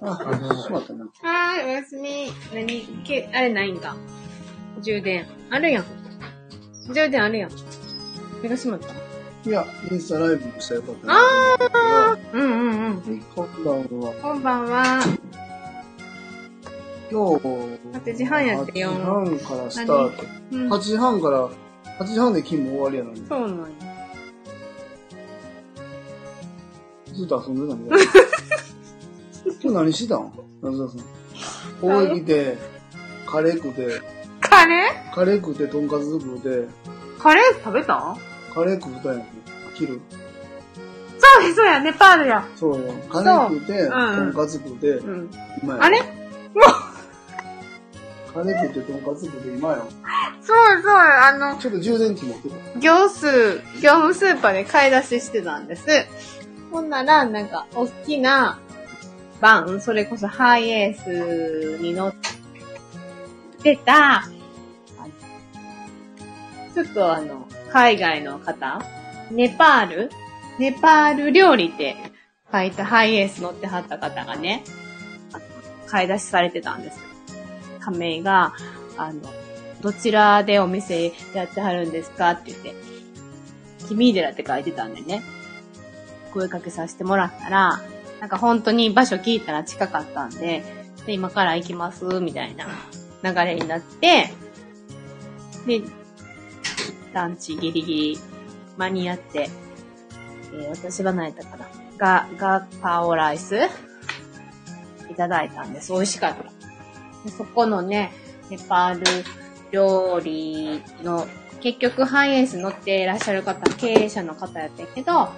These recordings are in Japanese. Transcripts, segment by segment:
あ、しまったな。はーい、おやすみ。何け、あれないんか。充電。あるやん。充電あるやん。目が閉まった。いや、インスタライブもしたらよかったな。あうんうんうん。はい、こんばんは。こんばんは。今日、8時半やってよ8時半からスタート。うん、8時半から、8時半で勤務終わりやのに。そうなんや。ずっと遊んでたんだよ。今日何してたん？夏田さん。ここへ来て、カレー食って、カレー？カレー食って、とんかつ食って、カレー食べたカレー食ったんやん。昼。そうや、そうや、ネパールや。そうよ。カレー食って、うんとんかつ食って、うん。今や。あれ？カレー食って、とんかつ食って、今よ。そうそう、あの、ちょっと充電器持ってた。業数、業務スーパーで買い出ししてたんです。ほんなら、なんか、大きなバン、それこそハイエースに乗ってた、ちょっとあの、海外の方、ネパールネパール料理って書いたハイエース乗ってはった方がね、買い出しされてたんです。仮名が、あの、どちらでお店やってはるんですかって言って、君寺って書いてたんでね、声かけさせてもらったら、なんか本当に場所聞いたら近かったんで、で、今から行きます、みたいな流れになって、で、ランチギリギリ間に合って、えー私が泣いたから、ガ、ガパオライスいただいたんです。美味しかった。でそこのね、ネパール料理の、結局ハイエース乗っていらっしゃる方、経営者の方やったけど、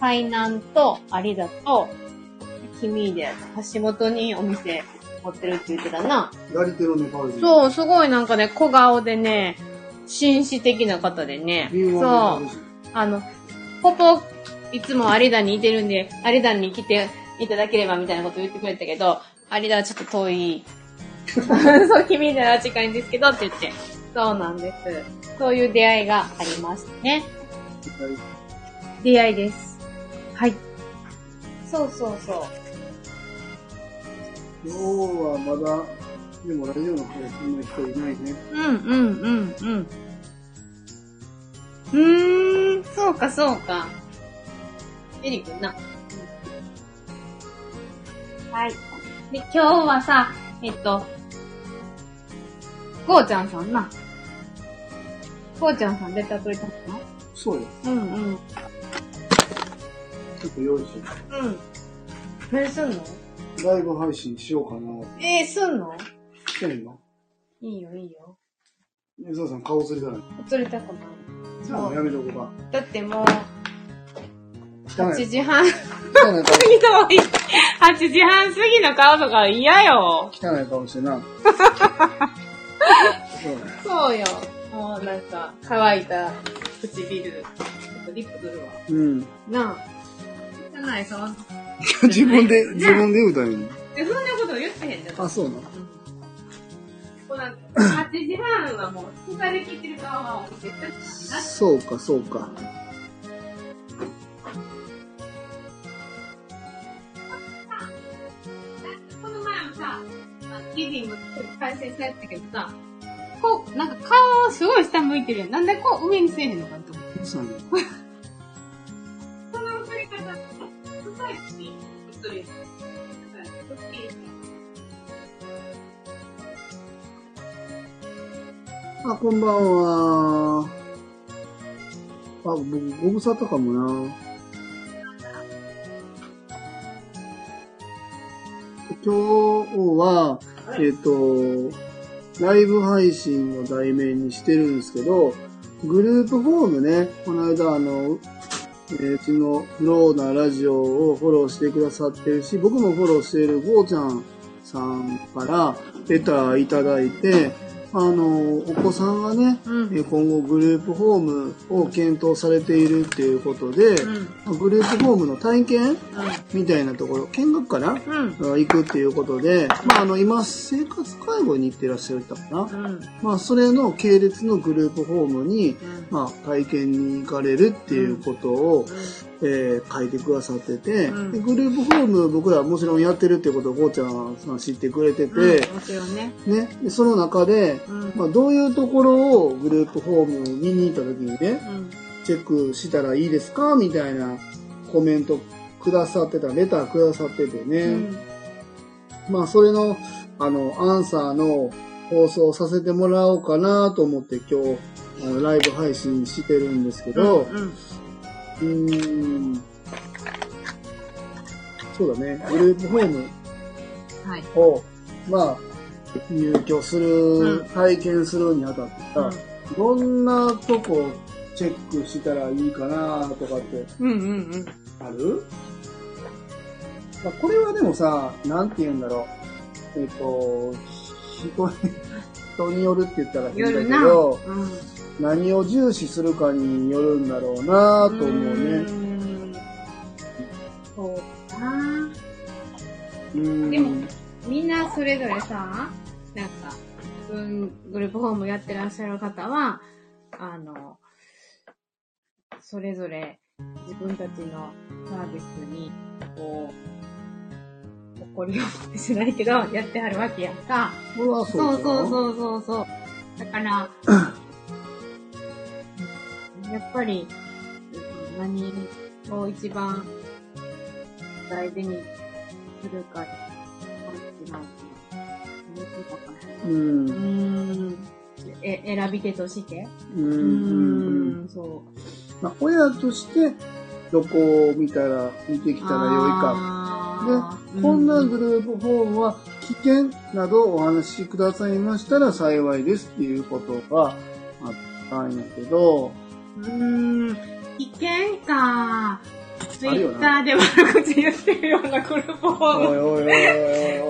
海南と有田と、君で橋本にお店持ってるって言ってたな。左手のネパール人。そう、すごいなんかね、小顔でね、紳士的な方でね。そう。あの、ポポ、いつも有田にいてるんで、有田に来ていただければみたいなこと言ってくれたけど、有田はちょっと遠い。そう、君なら近いんですけどって言って。そうなんです。そういう出会いがありましたね。出会いです。はい。そうそうそう。今日はまだ、でもラジオの方そんな人いないね。うんうんうんうん。うーん、そうかそうか。エリくんな。はい。で、今日はさ、えっと、ゴーちゃんさんな。ゴーちゃんさん出てくれたのそうよ。うんうん。ちょっと用意しようん。何すんの？う。ライブ配信しようかな。えー、すんの？してんの？いいよいいよ。水田さん顔釣りだね。映りたくない。じゃあもうやめとこうか。だってもう、汚い。8時半。汚い顔いい。8時半過ぎの顔とか嫌よ。汚い顔してな。そうね。そうよ。もうなんか、乾いた唇。ちょっとリップ塗るわ。うん。なあ。汚い顔。自分で、自分で言うたんやねで、そんなこと言ってへんじゃん。あ、そうなの？こうなんか、8時半はもう、疲れ切ってる顔は絶対なそうか、そうか。この前もさ、リビング再生されたけどさ、こう、なんか顔すごい下向いてるやん。なんでこう上にせえへんのかって思って。そうあ、こんばんは。あ、僕、ご無沙汰かもな。今日は、えっ、と、ライブ配信の題名にしてるんですけど、グループフォームね、この間あの、えーうちのフローなラジオをフォローしてくださってるし、僕もフォローしているゴーちゃんさんからレターいただいて、あの、お子さんがね、うんえー今後グループホームを検討されているっていうことで、うん。グループホームの体験うみたいなところ、見学かな、ん。うん。行くっていうことで、まあ、あの、今、生活介護に行ってらっしゃるかな？うん。まあ、それの系列のグループホームに、まあ、体験に行かれるっていうことを、えー書いてくださってて、うんでグループホーム僕らもちろんやってるっていうことをこうちゃんさん知ってくれてて、うんね。ね、でその中で、うん。まあ、どういうところをグループホーム見に行った時にね、うん。チェックしたらいいですかみたいなコメントくださってた、レターくださっててね。うんまあ、それの、あの、アンサーの放送させてもらおうかなと思って今日、ライブ配信してるんですけど、うん。うーん、そうだね、グループホームはい。を、まあ、入居する、うん体験するにあたってさ、どんなとこチェックしたらいいかなとかってうんうんうん。ある、まあ、これはでもさ、なんて言うんだろう。えっ、と、人に、人によるって言ったら変だけ。ど、うん。何を重視するかによるんだろうなと思うね。ん。そうかな。うん。でもみんなそれぞれさ、なんか、うん、グループホームやってらっしゃる方は、あの、それぞれ自分たちのサービスに、こう、誇りを持ってしないけど、やってはるわけやんか。そそうそうそうそうそう。だから、やっぱり、うん何を一番大事にするか、うん。ううん。え、選び手として？ううん。そまあ、親として、どこを見たら、見てきう。たらよいか。あーこんなグループホームは危険などお話しくださいましたら幸いですっていうことがあったんやけど、うーん、危険か。ツイッターで悪口言ってるようなグループホーム。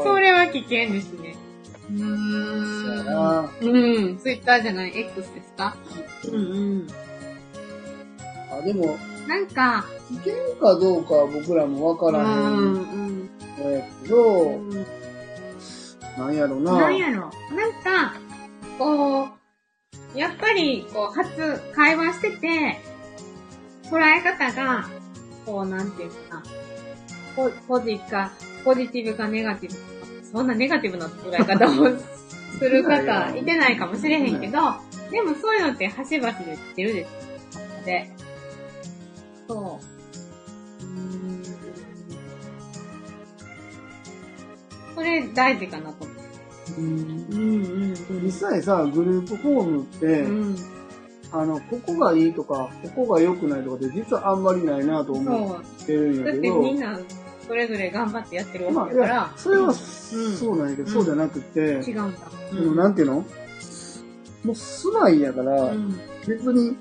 それは危険ですね。うそうやーん。なうん。ツイッターじゃない、X ですか？うんうん。あでも、なんか、危険かどうかは僕らもわかうらへんうん。やけど、うんなんやろな。なんやろ？なんか、こう、やっぱり、こう、初、会話してて、捉え方が、こう、なんていうかな、ポポジか、ポジティブかネガティブか、そんなネガティブな捉え方をする方、いてないかもしれへんけど、でもそういうのって端々で言ってるです。で、そう。うーんそれ大事かなと思う。うんうんうん実際さ、グループホームって、うん。あの、ここがいいとか、ここが良くないとかって実はあんまりないなと思そう。ってるんやだってけど、みんな、それぞれ頑張ってやってるわけだから。や、、それはそうなんやけど、うん。そうじゃなくて、違うんだ。でもなんていうの？もう住まいやから、うん。別に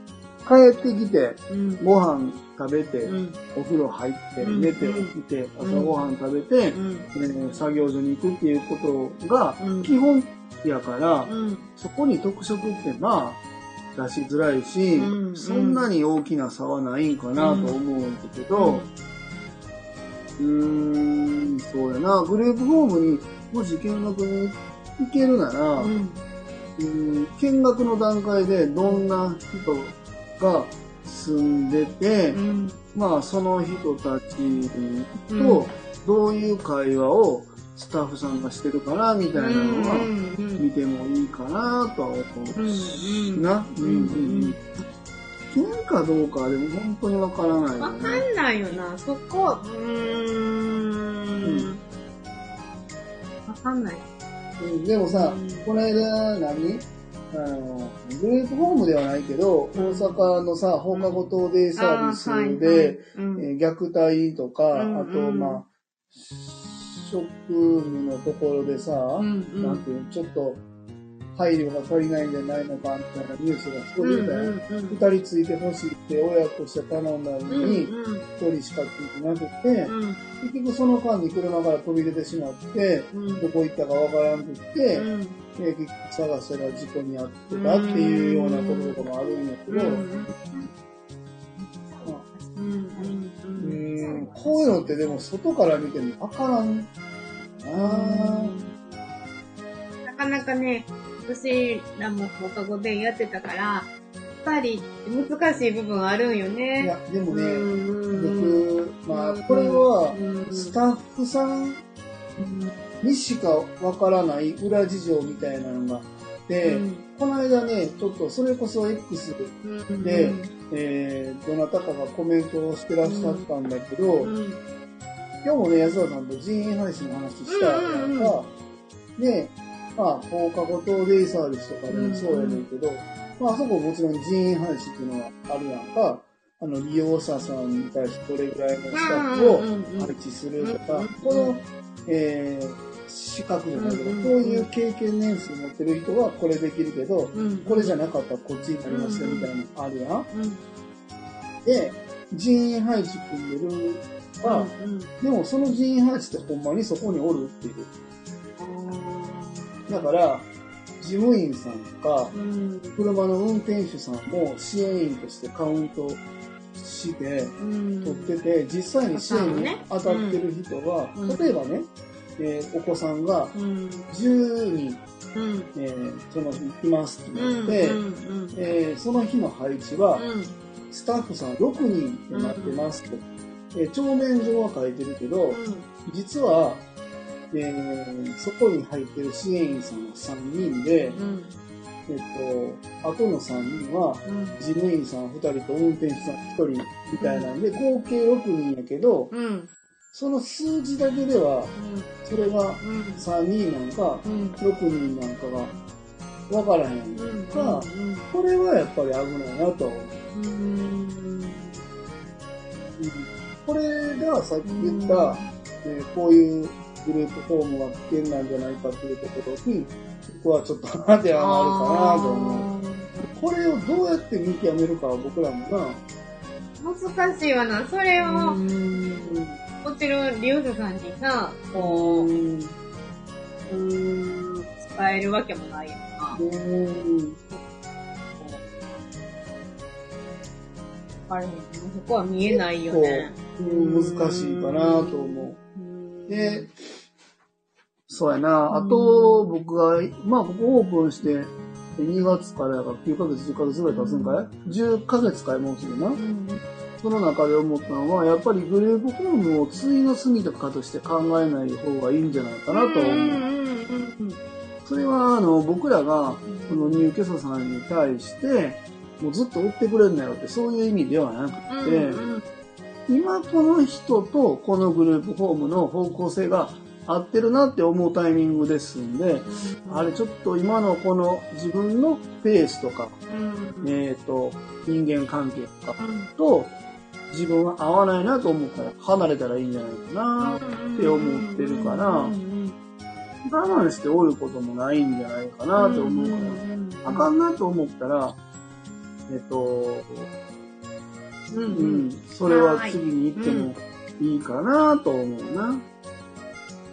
帰ってきて、うん。ご飯食べて、うん。お風呂入って、うん。寝て起きて、朝ご飯食べて、うん。えー作業所に行くっていうことがうん。基本やから、うん。そこに特色ってまあ出しづらいし、うん。そんなに大きな差はないんかなと思うんだけど、うーん、そうやな、グループホームにもし見学に行けるなら、うん。うん見学の段階でどんな人が住んでて、うん。まあその人たちうんとどういう会話をスタッフさんがしてるかなみたいなのはうん。見てもいいかなとは思うん。うしな。うんうんうん。危険かどうかはでも本当にわからないよわかね。んないよな、そこ。うーん。わかんない。うん。でもさうん、この間何？あの、グループホームではないけど、大阪のさ、放課後等デイサービスで、虐待とか、うんあと、うんまあ、職務のところでさ、うんうん。なんていうの、ちょっと配慮が足りないんじゃないのかみたいなニュースがすごい出たよ。うんうん。二、人ついてほしいって親として頼んだのうんに、うん。一、人しかついてなくて、うん。結局その間に車から飛び出てしまって、うん。どこ行ったかわからんくって、うん。で結局探したら事故に遭ってたっていうようなこととかもあるんやけど、うん。うん。うーんこういうのってでも外から見てもわからんな。なかなかね、私らも放課後でやってたから、ぱり難しい部分あるんよいね。や、でもね、うん僕、まあ、これは、うんスタッフさんにしかわからない裏事情みたいなのがあって、この間ね、ちょっとそれこそ X うんで、えー、どなたかがコメントをしてらっしゃったんだけど、うん今日もね、安田さんと人員配信の話したやんか、で、まあ、放課後等デイサービスとかでもそうやねんけど、まあ、あそこもちろん人員配信っていうのはあるやんか、あの、利用者さんに対してどれぐらいのスタッフを配置するとかうん、この、えー、資格じゃないけど、うん。こういう経験年数持ってる人はこれできるけど、うん。これじゃなかったらこっちになりますよみたいなのあるやん。うんで、人員配置組んでるは、うん。でもその人員配置ってほんまにそこにおるっていう。だから、事務員さんとか、うん。車の運転手さんも支援員としてカウントして、うん。取ってて、実際に支援に当たってる人は、うん。例えばね、えーお子さんがうん。10人、うん。えーその日いますってうんなって、うん。えーその日の配置は、うん。スタッフさん6人になってますと。えー帳面上は書いてるけど、実は、えーそこに入ってる支援員さんは3人で、うんえっと、後の3人は、うん事務員さん2人と運転手さん1人みたいなんで、合計6人やけど、うん。その数字だけでは、それがうん。3人なんか、うん。6人なんかが分からへんうんか、これはやっぱり危ないなと。これがさっき言った、えーこういうグループホームが危険なんじゃないかっていうところに、僕はちょっと当てはまるかなと思う。これをどうやって見極めるかは僕らもな、難しいわな。それを、うんもちろん利用者さんにさ、こう、うーん、使えるわけもないよな。うんあれ、そこは見えないよね。うん難しいかなと思うんう。で、そうやな。あと、僕が、まあ、ここオープンして、2月からやから9ヶ月、10ヶ月ぐらい経つんかい ?10 ヶ月かいもうすぐな。うんその中で思ったのは、やっぱりグループホームを対の住みとかとして考えない方がいいんじゃないかなと思う。うんそれは、あの、僕らが、この入居者さんに対して、もうずっと追ってくれんなよって、そういう意味ではなくうんて、うん今この人とこのグループホームの方向性が合ってるなって思うタイミングですんで、あれちょっと今のこの自分のペースとか、うんえっ、と、人間関係とかと自分は合わないなと思ったら離れたらいいんじゃないかな。って思ってるから我慢しておることもないんじゃないかなと思うから。あかんなと思ったら、えっ、と、うんそれは次に行ってもいいかなと思うな。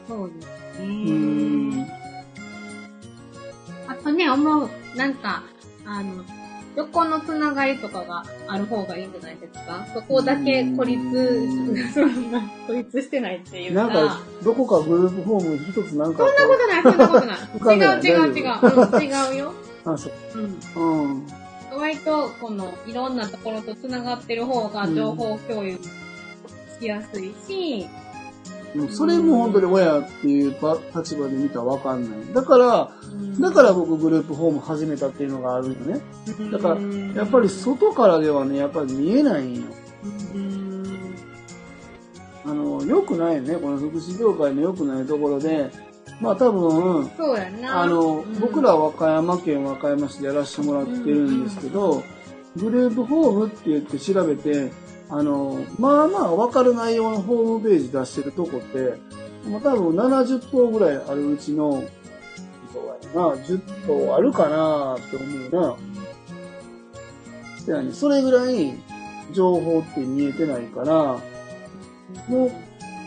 そうですうね。ん。あとね、思う、なんか、あの、横のつながりとかがある方がいいんじゃないですか？そこだけ孤立う、そんな、孤立してないっていうか。なんか、どこかグループホーム一つなんかこそんなことない、そんなことない。違う違う違う。うん、違うよ。う、あ、そう。うん。うん。割と、この、いろんなところとつながってる方が情報共有しやすいし、うんそれも本当に親っていうば立場で見たらわかんない。だから、だから僕グループホーム始めたっていうのがあるよね。だからやっぱり外からではね、やっぱり見えないんよ。うん、あの、良くないよね。この福祉業界の良くないところで、まあ多分、そうやな。あの、うん僕らは和歌山県和歌山市でやらせてもらってるんですけど、グループホームって言って調べて、あの、まあまあ分かる内容のホームページ出してるとこって、もう多分70頭ぐらいあるうちの、そうやな、10頭あるかなって思うな。せやねそれぐらい情報って見えてないから、もう、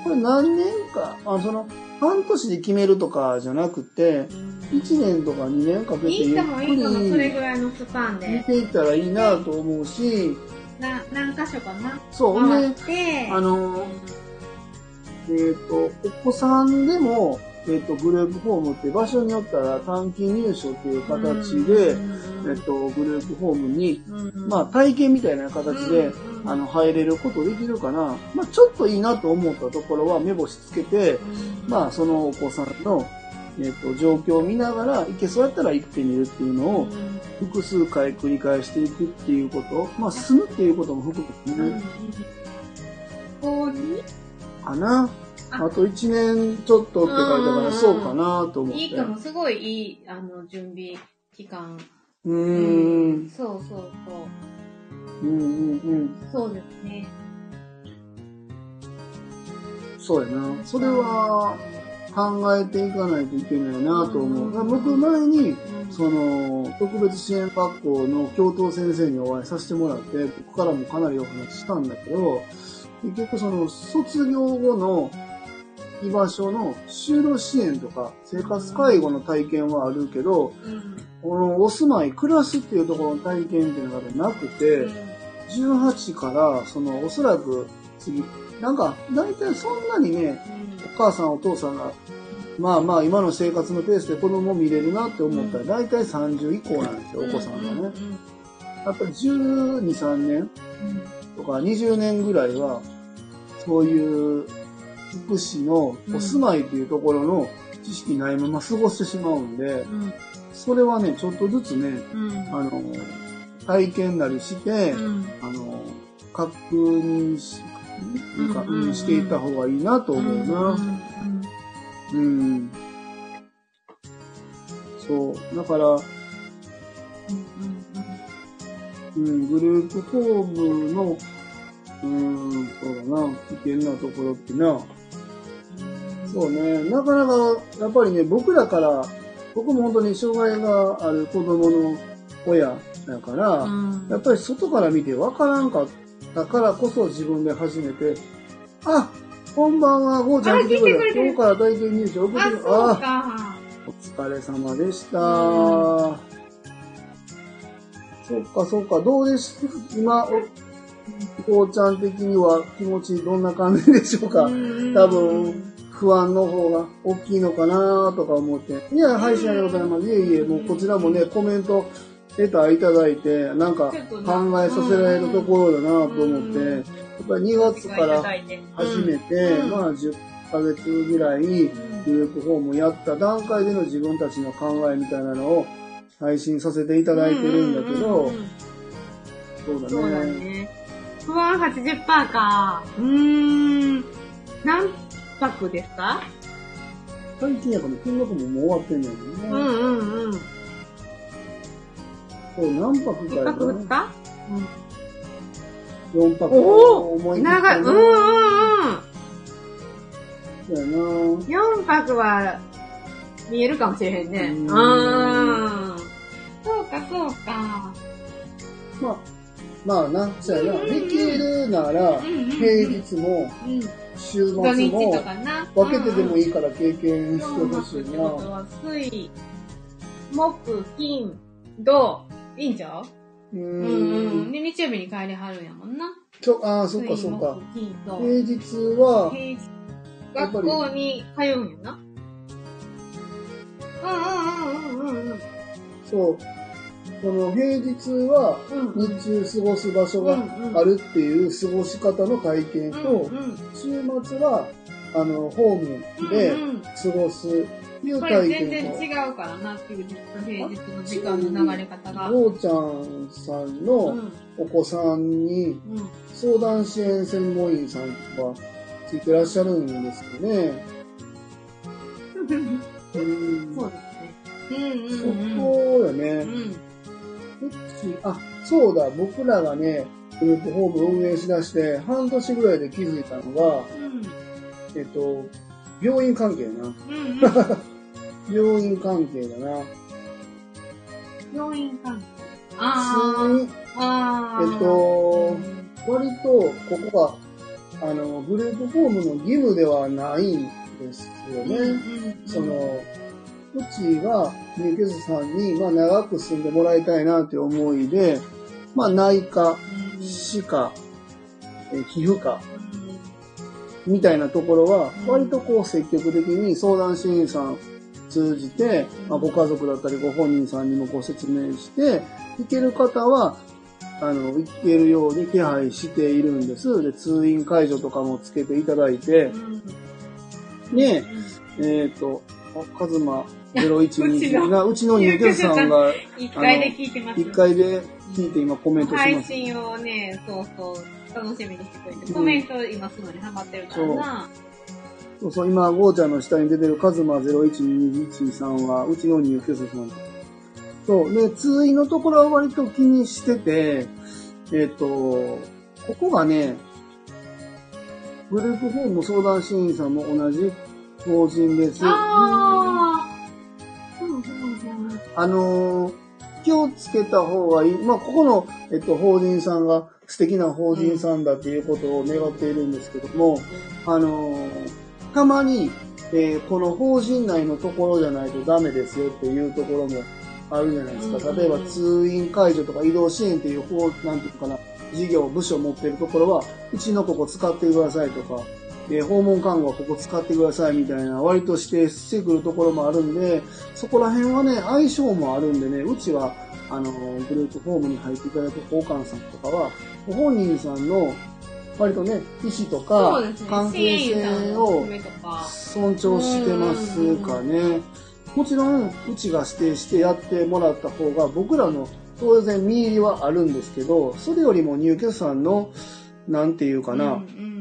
これ何年か、あその、半年で決めるとかじゃなくて、1年とか2年かけてゆっくりぐらいのスパン見で。ていったらいいなと思うし、な、何箇所かな。そう、ね回っ、て、あの、えっ、と、お子さんでも、えっ、と、グループホームって場所によったら短期入所っていう形で、えっ、と、グループホームに、まあ、体験みたいな形で、あの、入れることできるかな。まあ、ちょっといいなと思ったところは目星つけて、まあ、そのお子さんの、えっ、と、状況を見ながら、行けそうやったら行ってみるっていうのを、複数回繰り返していくっていうこと。まあ、住むっていうことも含めてね、かな。ああと1年ちょっとって書いたから、うんそうかなと思って。いいかも、すごいいい、あの、準備期間。うーん。そうそうそう。うんうんうん。そうですね。そうやな。それは考えていかないといけないなと思う。僕前に、その、特別支援学校の教頭先生にお会いさせてもらって、僕からもかなりお話ししたんだけど、結局その、卒業後の居場所の就労支援とか、生活介護の体験はあるけど、うん。このお住まい、暮らすっていうところの体験っていうのがなくて、18から、その、おそらく次、なんか、大体そんなにね、お母さんお父さんが、まあまあ今の生活のペースで子供見れるなって思ったら、大体30以降なんですよ、お子さんがね。やっぱり12、3年とか20年ぐらいは、そういう福祉のお住まいっていうところの知識ないまま過ごしてしまうんで、うん。それはね、ちょっとずつね、うん。あの、体験なりして、うん。あの、確認し、なんか、うんうんしていった方がいいなと思うな。うん。そう。だから、うん、グループホームの、うん、そうだな、危険なところってな、そうね、なかなか、やっぱりね、僕らから、僕も本当に障害がある子供の親だから、やっぱり外から見て分からんかったからこそ自分で初めて、あ、こんばんは、ゴーちゃん来てくれ今日から体験入試送ってあ。お疲れ様でした。そっかそっか、どうです今、おゴーちゃん的には気持ちどんな感じでしょうか？多分、不安の方が大きいのかなとか思って。いや、配信ありがとうございます。いえいえ、もうこちらもね、コメント、レターいただいて、なんか考えさせられるところだなと思って、やっぱり2月から始めて、うんまあ10ヶ月ぐらい、グループホームやった段階での自分たちの考えみたいなのを配信させていただいてるんだけど、そうそうだだね。ね。不安80%か。うーん。何泊ですか？最近やっぱね、金額ももう終わってんねんね。うんうんうん。そう、何泊か一や泊二日4泊。お思い切っ長い。うんうんうん。そうやな4泊は見えるかもしれへんね。ううんん。そうかそうか。まあ、まあな、そうやな。うんうんうんできるなら、うんうんうん平日もうん。週末も。分けてでもいいいから経験してほしいな。は、水、木、金、土、いいんちゃう？ううんうん。ん。で、日曜日に帰りはるんやもんな。ちょ、ああ、そっかそっか。平日は、学校に通うんやな。うんうんうんうんうんそう、その平日はうん。日中過ごす場所があるっていう過ごし方の体験と、うん週末は、あの、ホームでうんうん過ごすこれ体全然験違うからな、休日と平日の時間の流れ方が。と、ゴーちゃんさんうのんお子さんにうん相談支援専門員さんとかついてらっしゃるんですよね。う んそうですね。うんそうんうん。こよね。うんあ、そうだ、僕らがね、グループホーム運営しだして、半年ぐらいで気づいたのが、うんえっと、病院関係な。うんうん。病院関係だな。病院関係。あ普通に、あ。えっと割と、ここが、あの、グループホームの義務ではないんですよね。うんうんうんその、うちが入居者さんに、まあ、長く住んでもらいたいなという思いで、まあ、内科、うん歯科、えー皮膚科、みたいなところは、割とこう積極的に相談支援さん通じて、まあ、ご家族だったりご本人さんにもご説明して、行ける方は、あの、行けるように手配しているんです。で、通院解除とかもつけていただいて、で、えっ、と、あカズマ0120が、うちの入居者さんが一回で聞いてます。1回で聞いて今コメントし配ます。信をね、そうそう、楽しみにしてくれて、うんコメント今すぐにハマってるからな。そうそう、今、ゴーちゃんの下に出てるカズマ0121さんは、うちの入居者さん。そう。で、通院のところは割と気にしてて、えっ、と、ここがね、グループホーム相談支援員さんも同じ法人です。ああのー気をつけた方がいい。まあ、ここの、えっと、法人さんが素敵な法人さんだっていうことを願っているんですけども、あのーたまに、えーこの法人内のところじゃないとダメですよっていうところもあるじゃないですか。うん例えば、通院解除とか移動支援っていう法、なんていうのかな、事業、部署を持ってるところは、うちのここ使ってくださいとか、えー訪問看護はここ使ってくださいみたいな、割と指定してくるところもあるんで、そこら辺はね、相性もあるんでね、うちは、あの、グループホームに入っていただく交換さんとかは、ご本人さんの、割とね、意思とそか。関係性を。尊重してますかね。もちろん、うちが指定してやってもらった方が、僕らの当然見入りはあるんですけど、それよりも入居者さんの、なんていうかな、うんうん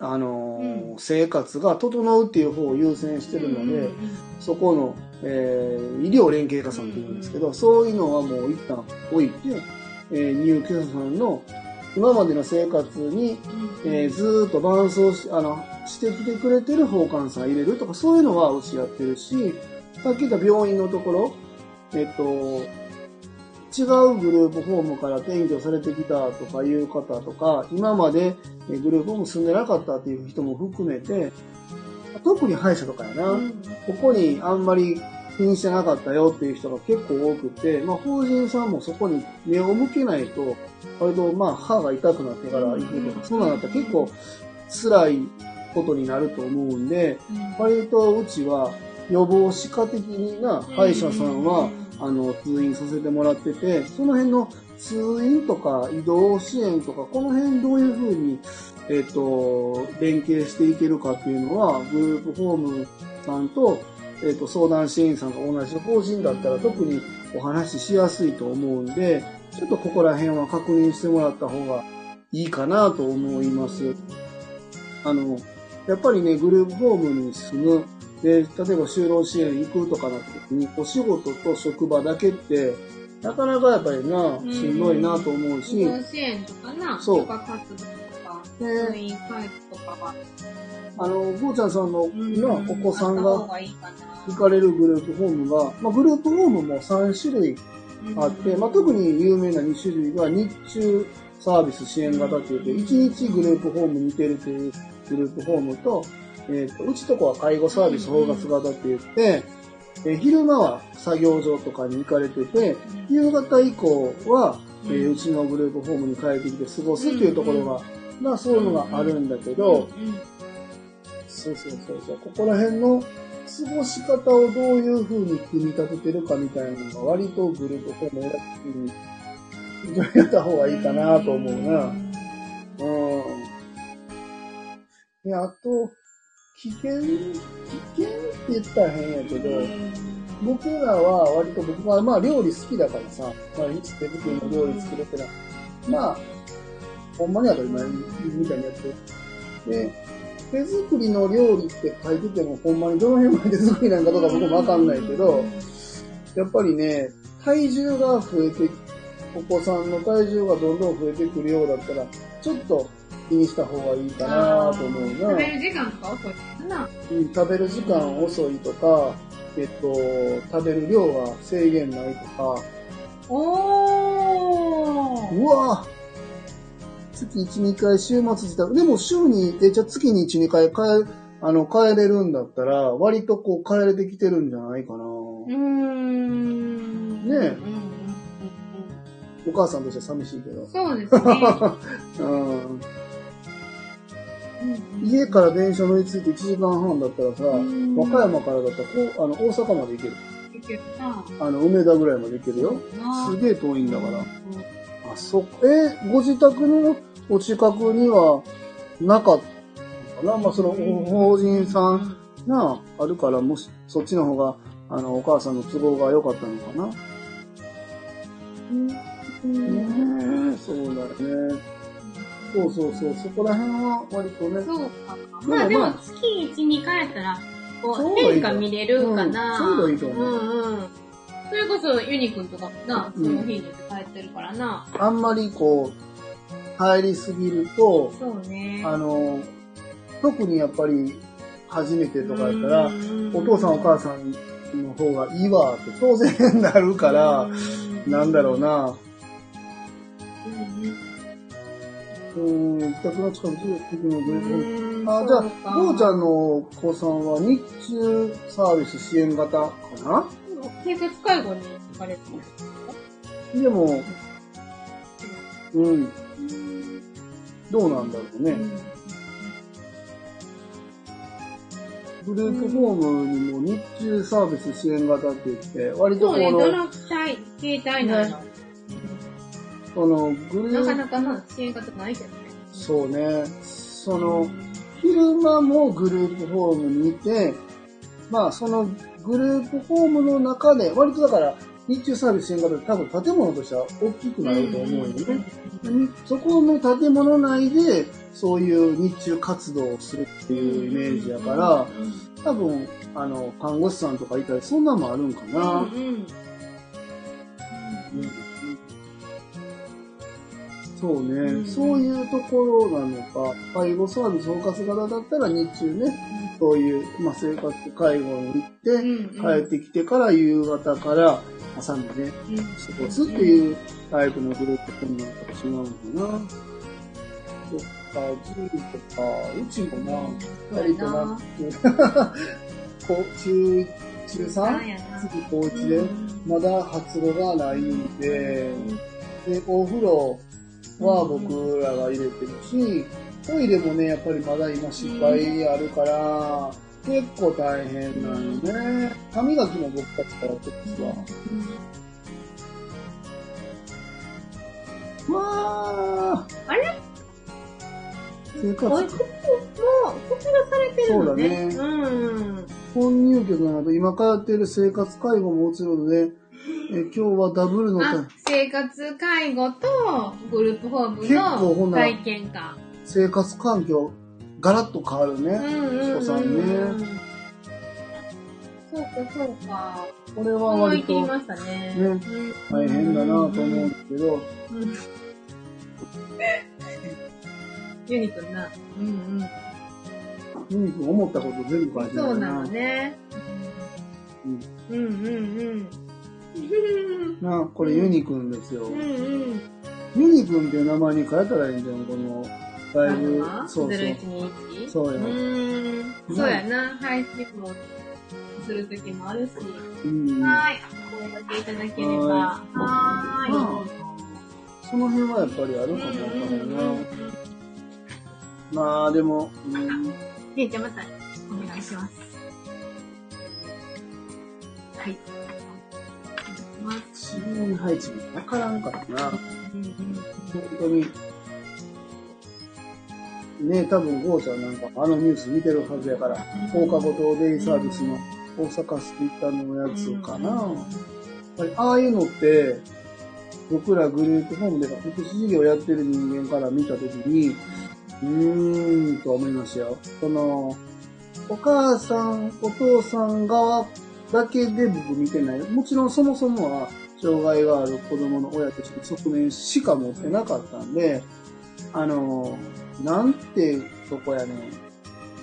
あのーうん生活が整うっていう方を優先してるので、うんうんそこの、えー医療連携課さんって言うんですけど、そういうのはもう一旦置いて、えー入居者さんの今までの生活に、うん。えーずーっと伴走し、あの、してきてくれてる奉還さん入れるとか、そういうのはうちやってるし、さっき言った病院のところ、えっと、違うグループホームから転居されてきたとかいう方とか、今までえーグループホーム住んでなかったっていう人も含めて、特に歯医者とかやな、うん。ここにあんまり気にしてなかったよっていう人が結構多くて、まあ法人さんもそこに目を向けないと、割とまあ歯が痛くなってから行くとか、そんなんだったら結構辛いことになると思うんで、割とうちは予防歯科的な歯医者さんは、あの、通院させてもらってて、その辺の通院とか移動支援とか、この辺どういうふうに、えっ、と、連携していけるかっていうのは、グループホームさんと、えっ、と、相談支援さんが同じ法人だったら特にお話ししやすいと思うんで、ちょっとここら辺は確認してもらった方がいいかなと思います。あの、やっぱりね、グループホームに住む、で、例えば就労支援行くとかなった時に、お仕事と職場だけって、なかなかやっぱりな、しんどいなと思うし、移動支援とかな、そう。許可活動とか、ね通とかは、あの、ゴーちゃんさんの、うん。な、お子さんが行かれるグループホームが、まあ、グループホームも3種類あって、まあ、特に有名な2種類が日中サービス支援型って言って、1日グループホームに行けるというグループホームと、えっ、と、うちとこは介護サービス包括型って言って、えー昼間は作業所とかに行かれてて、夕方以降は、えーうちのグループホームに帰ってきて過ごすっていうところが、まあそういうのがあるんだけど、そうそうそうそう、ここら辺の過ごし方をどういう風に組み立ててるかみたいなのが割とグループホームをにやった方がいいかなと思うな。うん。いや、あと、危険、危険って言ったら変やけど、僕らは割と僕はまあ料理好きだからさ、まあいつ手作りの料理作れてなまあ、ほんまに当たり前みたいにやってで、手作りの料理って書いててもほんまにどの辺まで手作りなんかとか僕もわかんないけど、やっぱりね、体重が増えて、お子さんの体重がどんどん増えてくるようだったら、ちょっと気にした方がいいかなと思うな。食べる時間とか遅いかな。うん食べる時間遅いとか、えっと、食べる量が制限ないとか、おー。うわぁ月1、2回週末自宅。でも週に、え、じゃあ月に1、2回帰、あの、帰れるんだったら、割とこう帰れてきてるんじゃないかな。うーん。ねえうんうんうんお母さんとしては寂しいけどうん。そうですね。うん。家から電車乗り継いで1時間半だったらさ、ん和歌山からだったらこうあの大阪まで行ける。行けるな。あの、梅田ぐらいまで行けるよ。すげえ遠いんだから。あ、そっえ、ご自宅のお近くにはなかったのかな？まあ、その、法人さんがあるから、もし、そっちの方が、あの、お母さんの都合が良かったのかな？うん。うん。ねえ、そうだよね。そうそうそう、そこら辺は割とね。そうか。まあでもまあ月1、2回やったら、こう変化見れるかな。うんちょうどいいと思ううんうん。それこそユニくんとかもな、そうん。の日によって帰ってるからな。あんまりこう、入りすぎると、そうね。あの、特にやっぱり、初めてとかやったら、うんお父さんお母さんの方がいいわって当然なるから、なんだろうな、うん自宅の近くで行くので、うん。あ、じゃあ、ゴーちゃんのお子さんは日中サービス支援型かな？生活介護に行かれてる。んですかでも、うん、どうなんだろうね。グループホームにも日中サービス支援型って言って、割とそうね、この、どの体携帯なの、その、グルなかーなかな、支援方ないけどね。プ、そうね、その、昼間もグループホームにいて、まあ、そのグループホームの中で、割とだから、日中サービス支援型って多分建物としては大きくなると思うよね。そこの建物内で、そういう日中活動をするっていうイメージやから、多分、あの、看護師さんとかいたり、そんなんもあるんかうんな。うん。うん。そうね、うん。そういうところなのか、介護サービス包括型だったら日中ね、そういう、まあ、生活介護に行って、うん帰ってきてから夕方から朝にね、うん過ごすっていうタイプのグループホームなのかもしれないのかな。そっか、10とか、うちもな、二人とやなな。こう中、中そう 3? やな次高1で、まだ発語がないんで、で、お風呂は僕らが入れてるし、トイレもね、やっぱりまだ今失敗あるから、結構大変なのね。歯磨きも僕たちからやってますわ。まあ、あれ？生活これ、ここも、こちらされてるのね。そううん。本入局など、今通っている生活介護も移るので、え今日はダブルのあ、生活介護とグループホームの体験か。生活環境、ガラッと変わるね。うんうんうん。息子さんね。そうか、そうか。これは思割とね。ねうん大変だなと思うんですけど、うんユニくんな。うんユニ君思ったこと全部書いうん。てるそうなのね。うんうんうんうん。な、これユニ君ですよう。んうん。ユニ君っていう名前に変えたらいいんじゃん、この、ライブ。そうそう。0121? そうよーん。そうやな。配信もするときもあるし。うん。はい。お声掛けいただければ。ははーい。その辺はやっぱりあるかもわからんな。まあでも、うん、ねじゃあまたお願いします。はい。ます。チーム配置もわからんからな。うんうん本当に。ね多分、ゴーちゃんなんかあのニュース見てるはずやから、放課後等デイサービスの大阪市行ったのやつかな。やっぱりああいうのって、僕らグループホームで福祉事業やってる人間から見たときに、うーんと思いましたよ。その、お母さん、お父さん側だけで僕見てない。もちろんそもそもは、障害がある子供の親として側面しか持ってなかったんで、あの、なんてとこやねん。っ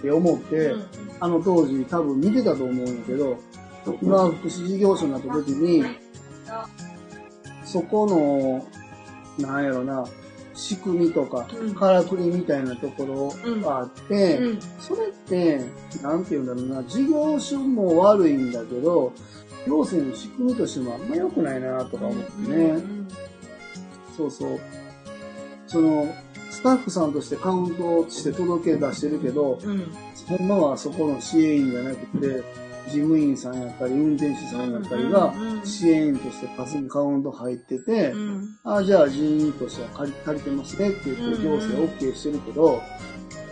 て思って、うん。あの当時多分見てたと思うんやけど、今福祉事業所になった時に、そこの、なんやろな、仕組みとかうん、からくりみたいなところがあって、うん。それって、なんて言うんだろうな、事業所も悪いんだけど、行政の仕組みとしてもあんま良くないなとか思ってね。そうそう。その、スタッフさんとしてカウントして届け出してるけど、うん。ほんまはそこの支援員じゃなくて、事務員さんやったり、運転手さんやったりがうんうんうん、支援員として数にカウント入っててう、ん。ああ、じゃあ人員としては借り足りてますねって言って、うん行政 OK してるけど、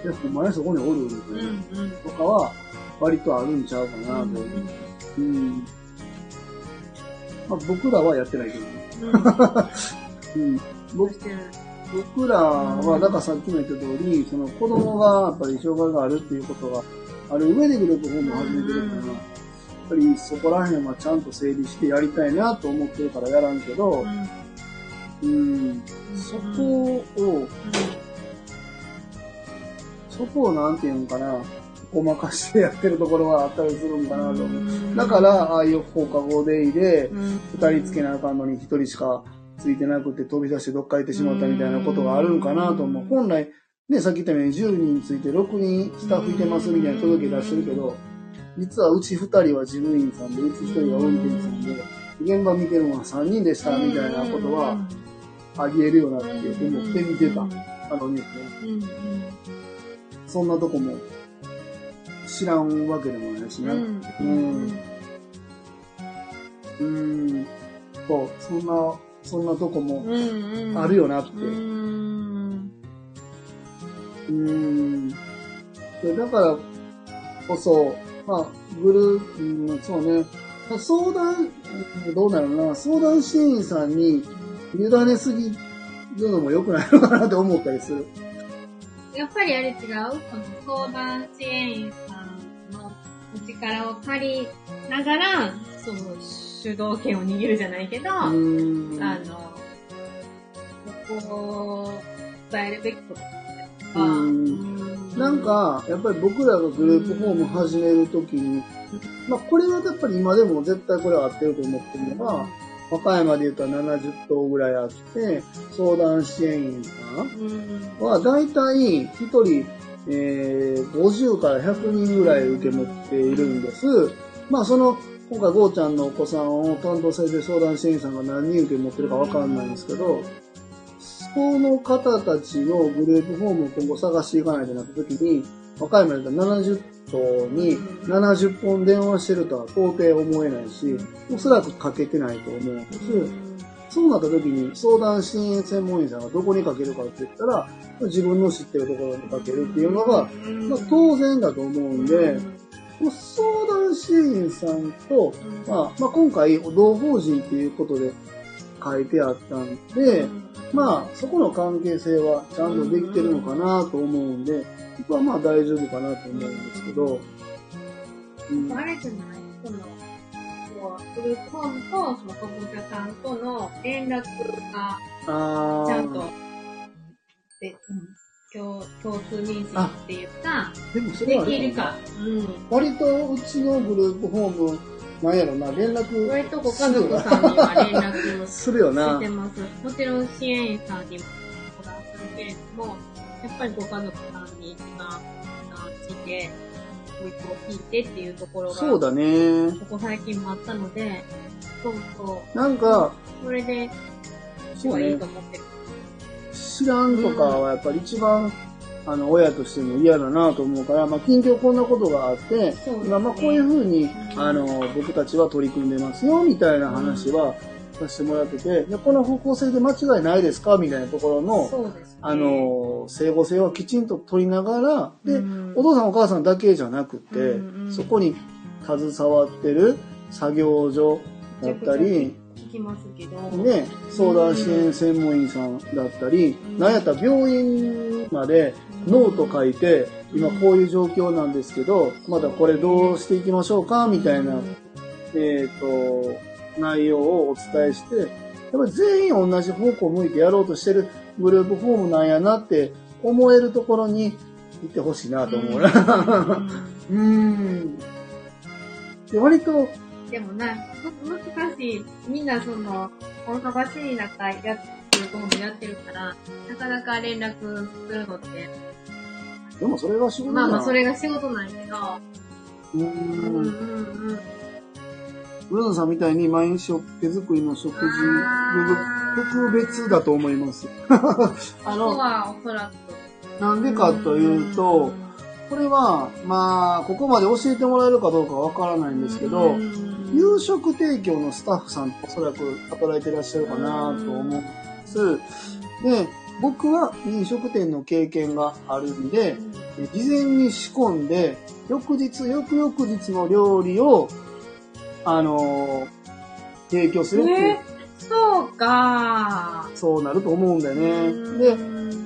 いや、ほんまにそこにおるうん。うん。とかは、割とあるんちゃうかなと。うん。まあ、僕らはやってないけどね。うん。うん。僕僕らは、だからさっきも言った通り、その子供がやっぱり障害があるっていうことがある上でグループホームを始めてるから、やっぱりそこら辺はちゃんと整理してやりたいなと思ってるからやらんけど、うん、そこを、そこをなんていうのかな、ごまかしてやってるところはあったりするんかなと思う。だから、ああいう放課後デイで、二人つけなあかんのに一人しかついてなくて飛び出してどっか行ってしまったみたいなことがあるんかなと思う。本来、ね、さっき言ったように10人ついて6人スタッフいてますみたいな届け出してるけど、実はうち2人は事務員さんで、うち1人は運転手さんで、現場見てるのは3人でしたみたいなことはあり得るよなって思って見てた。あのニュースね。そんなとこも知らんわけでもないしね。うん。うん。そう、そんな、そんなとこもあるよなって。うん。でだからこそ、まあ、グループ、うん、そうね。相談、どうなるな、相談支援員さんに委ねすぎるのも良くないのかなって思ったりする。やっぱりあれ違う？その相談支援員さんのお力を借りながら、その主導権を握るじゃないけど、うん。あの、ここを伝えるべきこととか、うんなん、か、やっぱり僕らがグループホーム始めるときに、まあこれはやっぱり今でも絶対これは合ってると思ってるのが、和歌山で言ったら70頭ぐらいあって、相談支援員さんはだいたい1人、えー、50から100人ぐらい受け持っているんです。まあその、今回ゴーちゃんのお子さんを担当されてる相談支援員さんが何人受け持ってるかわかんないんですけど、その方たちのグループホームを今後探していかないとなった時に、和歌山で言ったら70頭に70本電話してるとは到底思えないし、おそらくかけてないと思うんです。そうなった時に相談支援専門員さんがどこにかけるかって言ったら、自分の知ってるところにかけるっていうのが、まあ、当然だと思うんで、相談支援員さんと、まあ、まあ、今回同法人っていうことで書いてあったんで、まあ、そこの関係性はちゃんとできてるのかなと思うんで、僕はまあ大丈夫かなと思うんですけど、うん。あれじゃないその、グループホームと、その保護者さんとの連絡が、ちゃんと、で、共共通認識っていうか、でもそれではねきるか。うん。割とうちのグループホーム、なんやろな、連絡割とご家族さんには連絡をするよなして。ます。もちろん支援員さんにも相談するけれども、やっぱりご家族さんに一番聞いて、保育を聞いてっていうところが、そうだね。ここ最近もあったので、そうそう。なんか、それで、そうねはいいと、思ってる。知らんとかはやっぱり一番、あの、親としても嫌だなと思うから、まあ、近況こんなことがあって、そうですね。今まあこういうふうに、うんあの、僕たちは取り組んでますよ、みたいな話はさせてもらってて、この方向性で間違いないですかみたいなところの、ね。あ、の、整合性をきちんと取りながら、で、うん。お父さんお母さんだけじゃなくて、うんうん。そこに携わってる作業所だったり、聞きますけど、ね、相談支援専門員さんだったり、うんなんやったら病院までノート書いて、今こういう状況なんですけど、まだこれどうしていきましょうか？みたいな、えっ、と、内容をお伝えして、やっぱり全員同じ方向を向いてやろうとしてるグループホームなんやなって思えるところに行ってほしいなと思うな。うー ん。で割と、でもな、む難しい。みんなその、お忙しい中やってるともやってるから、なかなか連絡するのって、でもそれが仕事まあまあなそれが仕事なんやけど、うーうん。うん。ん。うん。ブルーノさん。みたいに毎日手作りの食事、特別だと思います。あの、はおそらく。なん。でかというと、これは、まあ、ここまで教えてもらえるかどうかわからないんですけど、夕食提供のスタッフさんとおそらく働いてらっしゃるかなと思うんです。で、僕は飲食店の経験があるんで、事前に仕込んで、翌日、翌々日の料理を、あのー提供するっていう、えそうか。そうなると思うんだよね。で、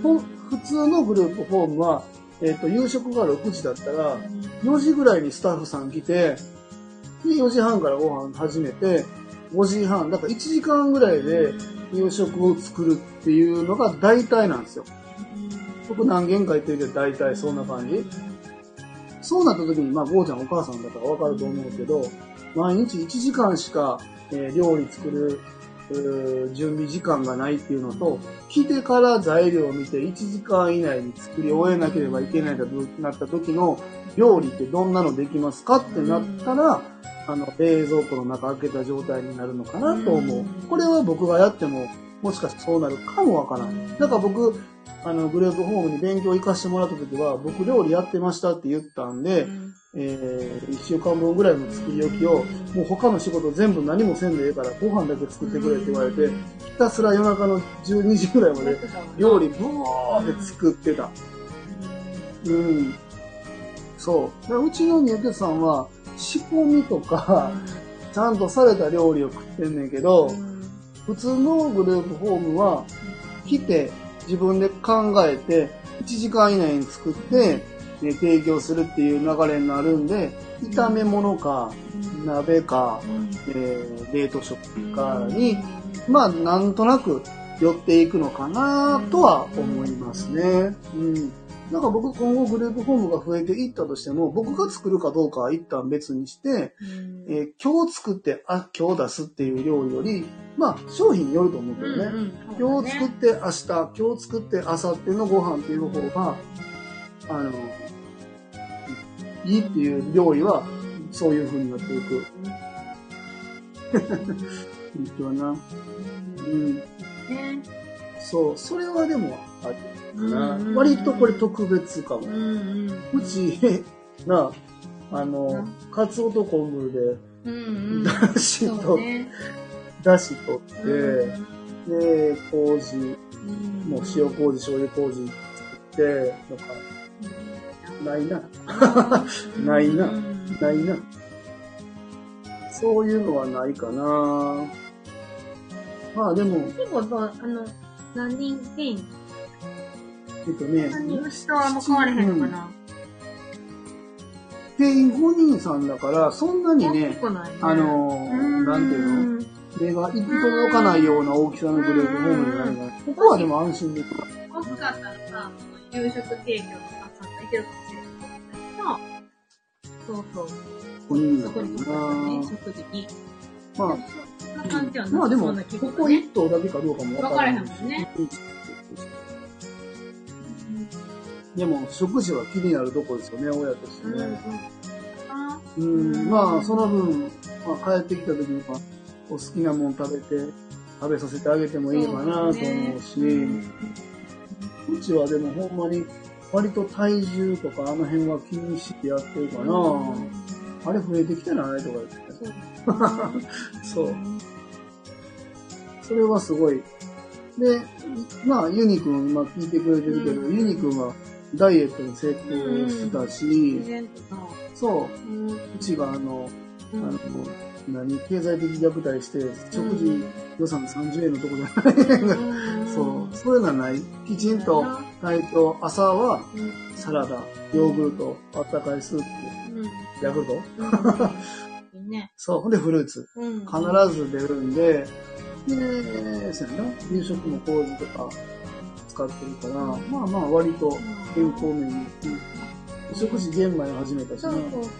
ほ普通のグループホームは、えっ、と、夕食が6時だったら、4時ぐらいにスタッフさん来て、で、4時半からご飯始めて、5時半、だから1時間ぐらいで夕食を作るっていうのが大体なんですよ。僕何軒か行ってるけど大体そんな感じ。そうなった時に、まあ、ゴーちゃんお母さんだからわかると思うけど、毎日1時間しか、えー料理作る、うー準備時間がないっていうのと、来てから材料を見て1時間以内に作り終えなければいけないとなった時の料理ってどんなのできますかってなったら、あの、冷蔵庫の中開けた状態になるのかなと思う。これは僕がやっても、もしかしてそうなるかもわからん。だから僕、あの、グループホームに勉強行かしてもらった時は、僕料理やってましたって言ったんで、えー、1週間分ぐらいの作り置きを、もう他の仕事全部何もせんでええから、ご飯だけ作ってくれって言われて、ひたすら夜中の12時ぐらいまで料理ブワーって作ってた。うん。そう。でうちの三宅さんは、仕込みとか、ちゃんとされた料理を食ってんねんけど、普通のグループホームは、来て自分で考えて、1時間以内に作って、ね提供するっていう流れになるんで、炒め物か、鍋か、えー冷凍食品かに、まあ、なんとなく寄っていくのかなとは思いますね。うん。なんか僕今後グループホームが増えていったとしても、僕が作るかどうかは一旦別にして、えー今日作って、あ、今日出すっていう料理より、まあ、商品によると思うけどね。今日作って明日、今日作って明後日のご飯っていう方が、あの、いいっていう料理は、そういう風になっていく。本当はな。うん。そう、それはでもあるか割とこれ特別かも。うち、な、あの、かつおと昆布で。だしと、ね。だし取って、うんで、麹、うんもう塩麹、醤油麹作って、とか、ないな。ないなうんないな。そういうのはないかな。まあでも、結構あの、何人定員えっとね、何人人はもう変われへんのかな定員5人さんだから、そんなにねね。あのー、なんていうの？目が行き届かないような大きさのグループホームになるから、ここはでも安心できる。大きかったらさ、夕食提供とかさ、いけるかもしれないけど、そうそう。5人だかから。食事に。まあ、まあでも、ここ一頭だけかどうかもわからへんもんね。でも、食事は気になるとこですよね、親としてうん。うん。ね。あうん、まあ、その分、まあ、帰ってきた時には、お好きなもん食べて、食べさせてあげてもいいかなと思うし、うちはでもほんまに、割と体重とかあの辺は気にしてやってるかな。あれ増えてきてないとか言って。そう。それはすごい。で、まあ、ユニくん今聞いてくれてるけど、うんユニくんはダイエットに成功してたし、自然とな。そう、うん。うちがあの、うあのん、何、経済的虐待して、食事うん予算30円のとこじゃない。そう、そういうのはない。きちんと、体調、朝はうん。サラダ、ヨーグルト、あったかいスープ、うん。ヤクルト。そう、ほんでフルーツ。うん。必ず出るんで、で、そうやな、夕食も麹とか使ってるから、まあまあ割と健康面に、うん食事玄米を始めたしね。そうそうそう。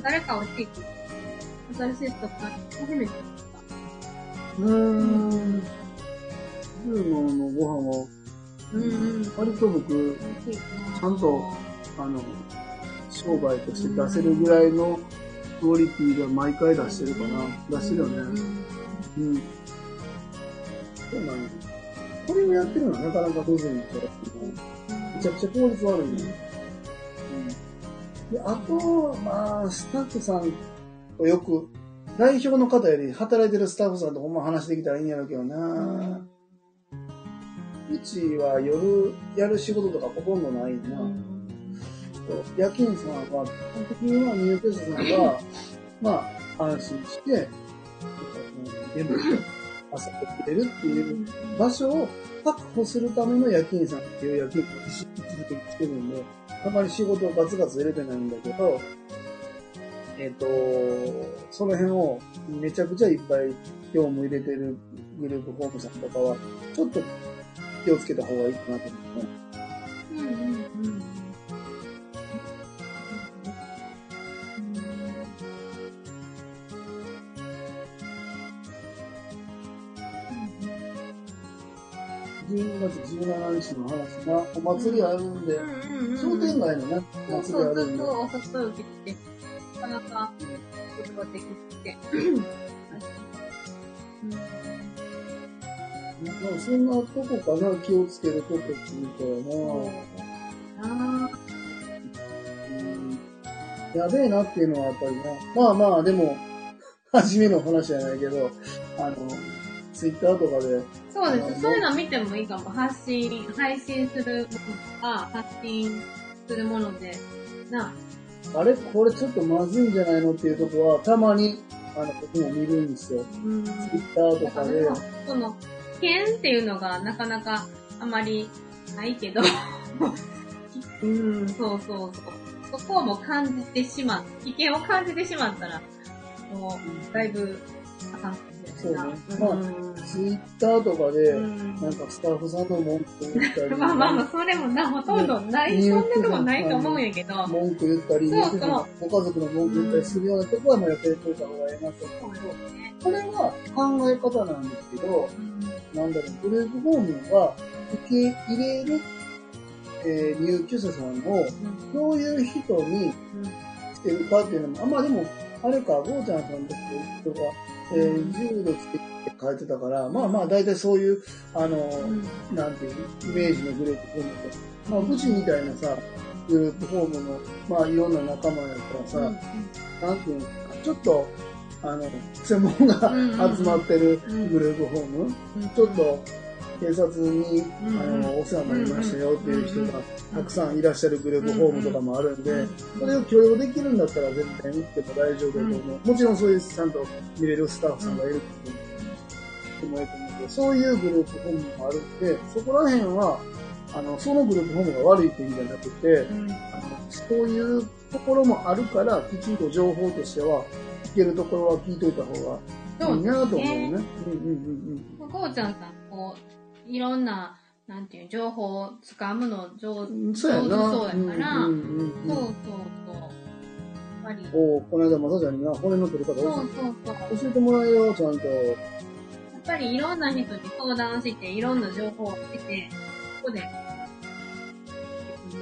誰かを地域、新しい人が初めてうーん。ユーノのご飯は、うんうん。割と僕、ちちゃんと、あの、商売として出せるぐらいのクオリティが毎回出してるかな。出してるよね。うん。そうなんや。これをやってるのはなかなかむずいんだけど、めちゃくちゃ効率悪いね。うん。で、あと、まあ、スタッフさんとよく、代表の方より働いてるスタッフさんとほんま話できたらいいんやろうけどな。うちは夜やる仕事とかほとんどないな。夜勤さんは、基本的には入居者さんが、まあ、安心して、でも、朝起きれるっていう場所を確保するための夜勤さんっていう夜勤を意識続けてるんで、あまり仕事をガツガツ入れてないんだけど、えっ、と、その辺をめちゃくちゃいっぱい業務入れてるグループホームさんとかは、ちょっと気をつけた方がいいかなと思う。17日の話が、お祭りあるんで、商店街のね、そう祭りそう、ずっあるんで、とお誘い受けてて、なかなかことができて。なん。かそんなとこかな、気をつけることっていうとな、あうん。やべえなっていうのはやっぱりな。まあまあ、でも、初めの話じゃないけど、あの、ツイッターとかで、そうです。そういうの見てもいいかも。発信、配信するものとか、発信するもので、な、あれ？これちょっとまずいんじゃないのっていうとこは、たまに、あの、僕も見るんですよ。うん。ツイッターとかでその、危険っていうのがなかなかあまりないけど、うん、そうそうそう。そこをもう感じてしまう。危険を感じてしまったら、もう、だいぶ、あかん。そうね。うん。ツイッターとかで、うん。なんかスタッフさんの文句言ったり、まあまあまあ、それもな、ほとんどない、ねそんなとこないと思うんやけど、文句言ったり、そうそう。ご家族の文句言ったりするようなとこは、まあやっておいた方がいいなと思うけど、これは考え方なんですけど、なんだろう、グループホームが受け入れる、えー入居者さんを、どういう人にしてるかっていうのも、あ、まあでも、あれか、ゴーちゃんさんとか人が、えー、10度つけて書いてたから、まあまあ大体そういう、あの、なんていう、イメージのグループホームと、まあ、うちみたいなさ、グループホームの、まあいろんな仲間やったらさ、なんていうのちょっと、あの、専門が集まってるグループホーム、ちょっと警察に、あの、お世話になりましたよっていう人がたくさんいらっしゃるグループホームとかもあるんで、それを許容できるんだったら全然行っても大丈夫だと思う。もちろんそういうちゃんと見れるスタッフさんがいるっていうのもいいと思うけど、そういうグループホームもあるんで、そこら辺は、あの、そのグループホームが悪いって意味じゃなくて、あのそういうところもあるから、きちんと情報としては、聞けるところは聞いといた方がいいなと思うね。うんうんうんこうちゃんさん、こう、いろんな、なんていう、情報を掴むの上手、うん。そうやからそうそうそう。やっぱり、おうこの間まさちゃんにな、骨の取り方そう教そうそう。え教えてもらえよ、ちゃんと。やっぱりいろんな人に相談して、いろんな情報を得て、ここで、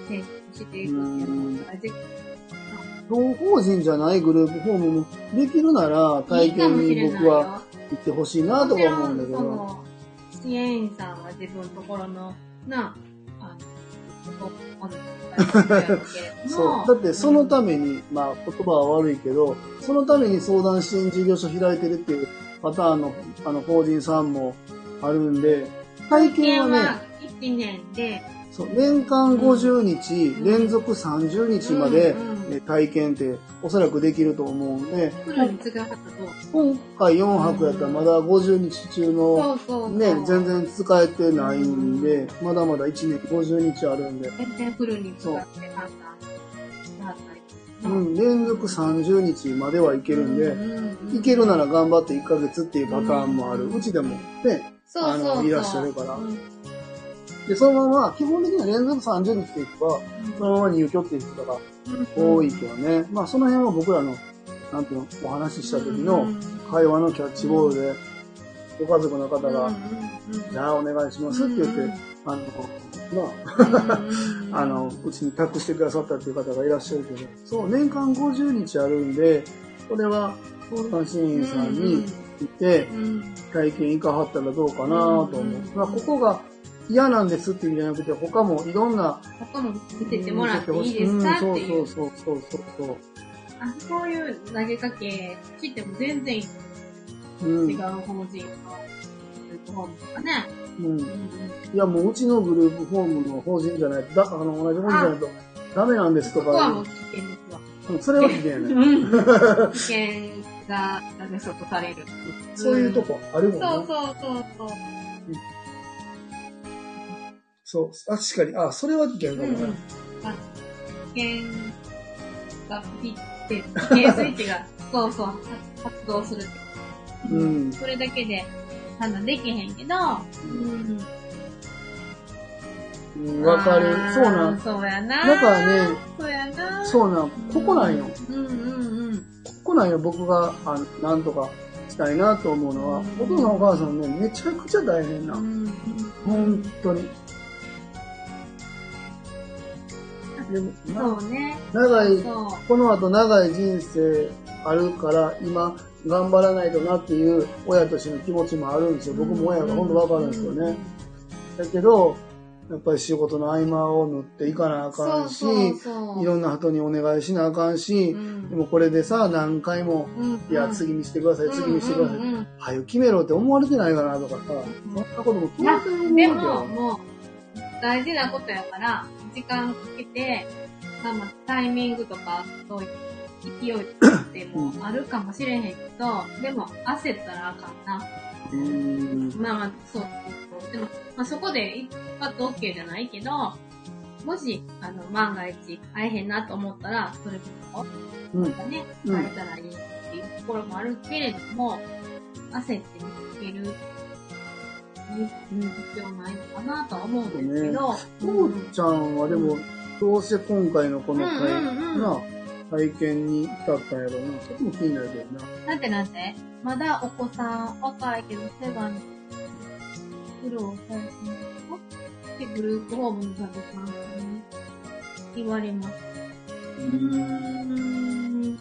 提供していくっていうのが大事。同法人じゃないグループホームもできるなら、体験に僕は行ってほしいなとか思うんだけど。さんは自分のところの、な、あの、そう。だってそのために、まあ言葉は悪いけど、そのために相談支援事業所開いてるっていうパターンの、あの、法人さんもあるんで、体験はね、1年で、そう年間50日、うん連続30日まで、うんうんえ体験っておそらくできると思うんで、今回4泊やったらまだ50日中の。ね、全然使えてないんで、まだまだ1年50日あるんで、全然フルに使って簡単になったり。うん、連続30日まではいけるんで、うんいけるなら頑張って1ヶ月っていうパターンもある。うちでもね、あのいらっしゃるから。うんで、そのまま、基本的には連続30日っていくか、そのまま入居っていう人が多いけどね。まあその辺は僕らの、なんていうの、お話しした時の会話のキャッチボールで、ご家族の方が、じゃあお願いしますって言って、あの、まあ、あの、うちに託してくださったっていう方がいらっしゃるけど、そう、年間50日あるんで、それは、監視員さんにいて、うん。体験行かはったらどうかなと思う。まあ、ここが嫌なんですっていうんじゃなくて、他もいろんな、他も見せてもらっていいですかっていううん。そうそうそうそうそうあ、そういう投げかけしても全然違そう。うん。う法人のグループホームとかね。うんうん。いや、もううちのグループホームの法人じゃないと、だあの、同じ法人じゃないとダメなんですとかそこはもう、危険ですわ。うんそれは危険やね。うん。危険が、なんでそこされる。そういうとこあるもんね。そうそうそうそう。そう。確かに、あ、それは危険かもな。うんうん。あ危険がピッて、スイッチが、そうそう、発動するって。うんそれだけで判断できへんけど、うん。うんわかるそうなん。そうやな。だからね、そうやな。そうなん。ここなんよ。うんうんうん。ここなんよ、僕が、あなんとかしたいなと思うのは、お父さんお母さんね、めちゃくちゃ大変な。うん本当に。でも、なそうね。長い、そこの後長い人生あるから、今、頑張らないとなっていう親としての気持ちもあるんですよ。う。僕も親が本当わかるんですよね。だけど、やっぱり仕事の合間を縫っていかなあかんし、いろんな人にお願いしなあかんし、うんでもこれでさ、何回も、うんいや、次にしてください、次にしてください。うんうんうんはよ決めろって思われてないかなとかさ、そんなことも当然思うで。も、もう、大事なことやから、時間かけて、まあまあ、タイミングとか、そういう勢いってもあるかもしれへんけど、でも、焦ったらあかんな。うーん。まあまあ、そう。でも、まあそこで一発 OK じゃないけど、もし、あの、万が一、会えへんなと思ったら、それこそ、うんまたね、うん会えたらいいっていうところもあるけれども、焦って見つける、に必要ないのか思うんですけど、父ちゃんはでも、どうして今回のこの体,、うんうんうんな体験に至ったんやろうな。そこも気になるけどな。なんてなんてまだお子さん若いけど世話に苦労されてますってグループホームの患者さんに言われます。うーん。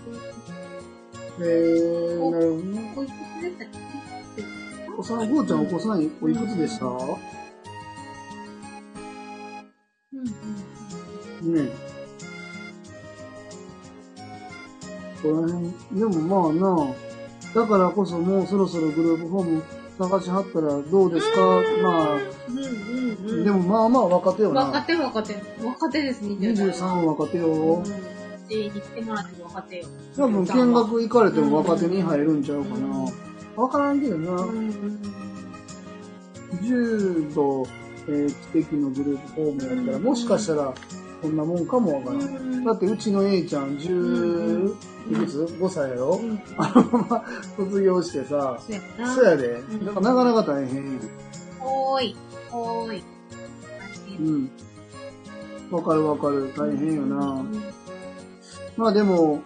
えー、なるほどね。おいくつでしたっけ？お子さん、ごうちゃんお子さんおいくつでした？うんねこの辺、でもまあな、だからこそもうそろそろグループホーム探しはったらどうですか？まあ、うんうんうん。でもまあまあ若手よ若な。手若手。若手です、20代。23若手よ。うん。てもらっても若手よ。多分見学行かれても若手に入るんちゃうかな。わからんけどうな。んうん柔道、えー、知的のグループホームやったら、もしかしたらこんなもんかもわからん。うん。だってうちの A ちゃんう10、いくつ ?5 歳やろ？うん。あのまま卒業してさ、そうやで。んだからなかなか大変や。おーい。おーい。うん。わかるわかる。大変よな。うんまあでも、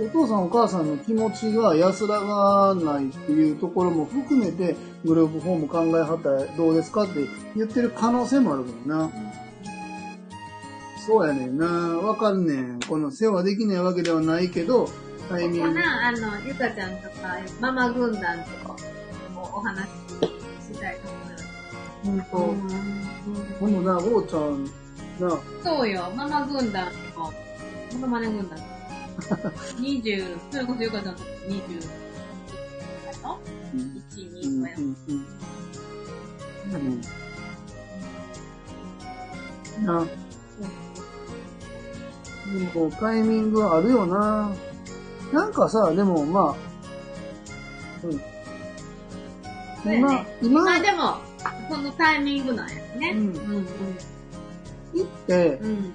お父さんお母さんの気持ちが安らがないっていうところも含めて、グループホーム考えはったらどうですかって言ってる可能性もあるからな。そうやねんな。わかるねん。この世話できないわけではないけど、タイミング。かな、あの、ゆかちゃんとか、ママ軍団とかもお話ししたいと思います。ほんと。ほんとな、おうちゃん、な、そうよ、ママ軍団と、モノマネ軍団。20、それこそゆかちゃんと20、だよ。うん1、2うんとや。うんうん。な、でもタイミングあるよな。なんかさ、でもまあ、うん。そうや今ね、今、まあでも、そのタイミングなんやね。うんうん行ってうん。う、ん。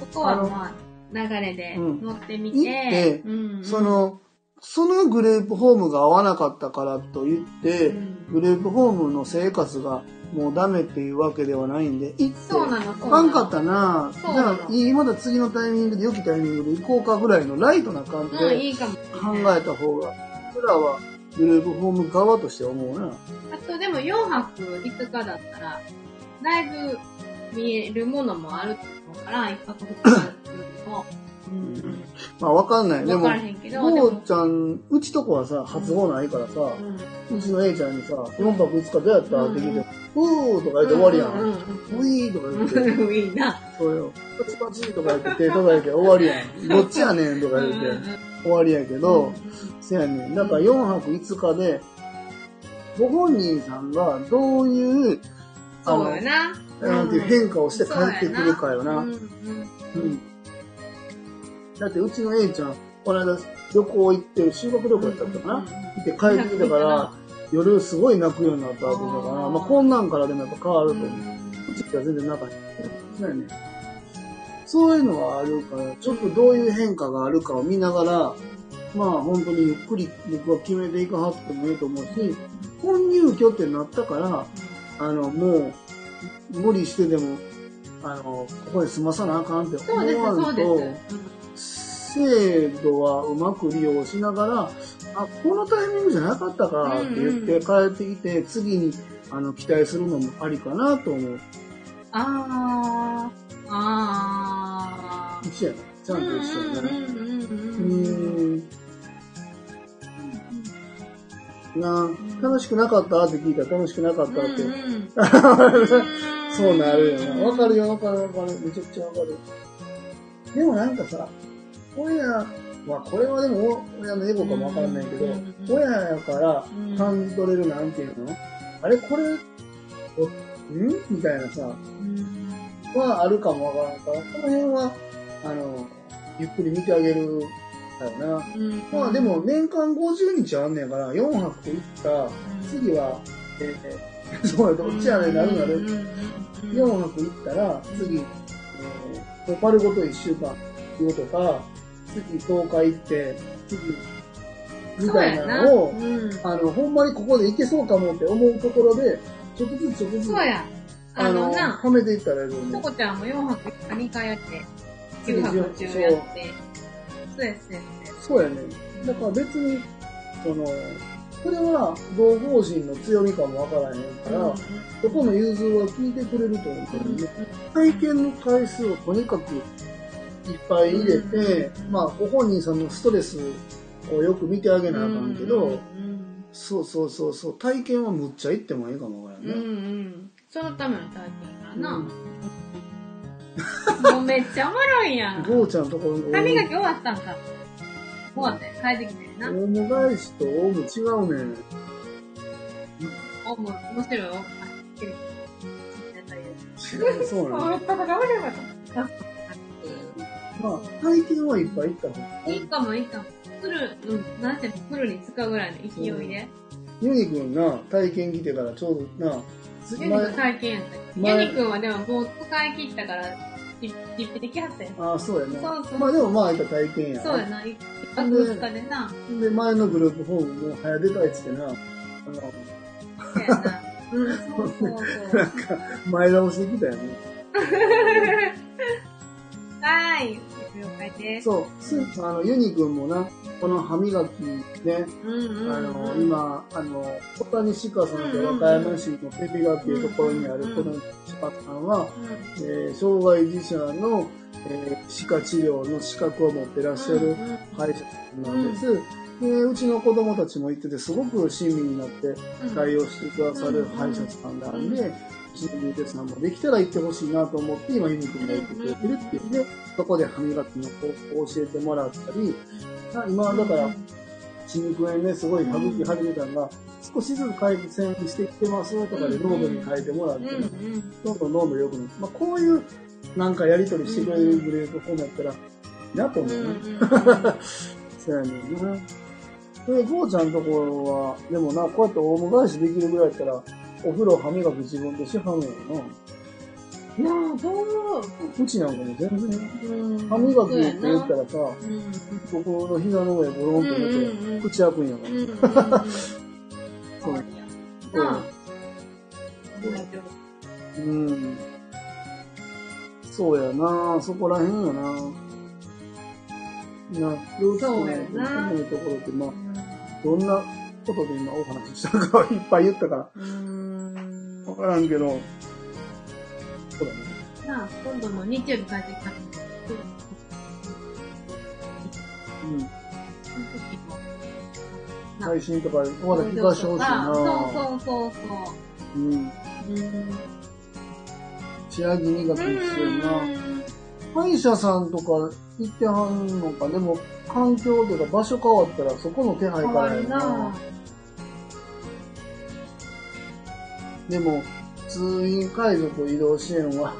ここはまあ、流れでうん乗ってみてて、うんそ、の、そのグループホームが合わなかったからといって、うんグループホームの生活がもうダメっていうわけではないんで、行って、か。んかったなじそうなのゃあ、いいまだ次のタイミングで、良きタイミングで行こうかぐらいのライトな感じうん、で。考えた方が、僕らはグループホーム側として思うな。あとでも4泊5日だったら、だいぶ見えるものもあると思うから、1泊2日も。まあわかんない。でもゴもーちゃん、うちとこはさ、発語ないからさ、うちの A ちゃんにさ、4泊5日どうやった？って聞いて、うーとか言って終わりや。うんんウィーとか言って、うん。いいな。そうよ。パチパチとか言って手叩いて終わりやん。どっちやねんとか言って終わりやけど、せやねん。だから4泊5日で、ご本人さんがどういう、あの、そうよな。なんていう変化をして帰ってくるかよな。うん。だってうちの A ちゃん、この間旅行行って、修学旅行やったのかな、行って帰ってきたから、夜すごい泣くようになったって言ったから、まあこんなんからでもやっぱ変わると思う。うちは全然なかった。そうやね。そういうのはあるから、ちょっとどういう変化があるかを見ながら、まあ本当にゆっくり僕は決めていかはってもいいと思うし、本入居ってなったから、あの、もう、無理してでも、あの、ここで済まさなあかんって思そうです、わそうんと、です。制度はうまく利用しながら、あ、このタイミングじゃなかったかって言って帰ってきて、次にあの期待するのもありかなと思う。あー、あー。一緒やね。ちゃんと一緒やね。うん。な楽しくなかったって聞いたら楽しくなかったって。そうなるよな。わかるよ、わかるわかる。めちゃくちゃわかる。でもなんかさ、親、まあこれはでも親のエゴかもわからないけど、うん。親やからうん。感じ取れるなんていうの？あれこれ、おん？みたいなさ、うん。はあるかもわからんから、この辺は、あの、ゆっくり見てあげるだよな。うん。まあでも年間50日あんねんから、4泊行った、次は、えー、そうや、どっちやねんなるなる。4泊行ったら、次、えー、もう丸ごと1週間行くとか、次10日行って、次、みたいなのを、うんあの、ほんまにここで行けそうかもって思うところで、ちょっとずつちょっとずつ、そうや。あの、な、はめていったらいいとと思う。こちゃんも4泊2回やって、9泊10やって。そうや、そうや。そうやね。だから別に、その、これは同方針の強みかもわからへんから、そこの融通は聞いてくれると思うけどね。体験の回数をとにかくいっぱい入れて、まあ、ご本人さんのストレスをよく見てあげなあかんけど、そうそうそうそう、体験はむっちゃいってもいいかもわからんうんうね。ん。そのための体験やな。もうめっちゃおもろいやん。ゴーちゃんのところの歯磨き終わったんか。終わって、帰ってきてんな。オウム返しとオウム違うねん。おも、面白いよ。あ、きれい。違う、そうなの。やまあ、体験はいっぱい行った方がいいかもいいかも。フル、うん、なんていうの、フルに使うぐらいの勢いで。ユニ君な、体験来てからちょうどな、つユニくん体験やった。前ユニくんはでももう使い切ったから、実費できはったよ。ああ、そうやな。そうそうまあでもまあ、いった体験や。そうやな、一泊二日でな。で、前のグループホームも早出たいっつってな、あの、そうやな。うん、そうそうそう。なんか、前倒しできたよね。はい。了解です。そう、すあの、ユニ君もな、この歯磨きね、うんうんうん。あの、今、あの、小谷鹿さんって和歌山市のペピガっていうところにあるうん小谷鹿さんは、うえー障害児者の、えー歯科治療の資格を持ってらっしゃるんうん歯医者さんなんです。でうちの子供たちも行ってて、すごく親身になって対応してくださる歯医者さんなんで、うちのゆうてさんもできたら行ってほしいなと思って、今ユニ君が行ってくれてるっていうんで、そこで歯磨きの方法を教えてもらったり、あ今だから、歯肉炎ね、すごい歯茎始めたのが、少しずつ改善してきてますとかで濃度に変えてもらって。どんどん濃度良くなる。まあ、こういう、なんかやりとりしてくれるグループホームやったら、なと思うね。そうやねんな。で、ゴーちゃんのところは、でもな、こうやってオウム返しできるぐらいやったら、お風呂歯磨き自分でしはんねんな。いやー、どううちなんかも全然、うん歯磨きって言ったらさ、うん僕の膝の上ボロンと寝て、うんうんうん口開くんやから。そうやなあ。うん。そうやなそこらへんやなな、幼稚そう園やなのところって、まあ、どんなことで今お話ししたかいっぱい言ったから、うん。わからんけど、そうだね。なあ、今度の日曜日帰ってきたうん。配信とか、まだ聞かしてほしいなそうそうそうそう。うん。うん。仕上げ磨き必要な。歯医者さんとか行ってはんのか、でも、環境とか場所変わったらそこの手配変わるからやなでも、通院介助と移動支援は、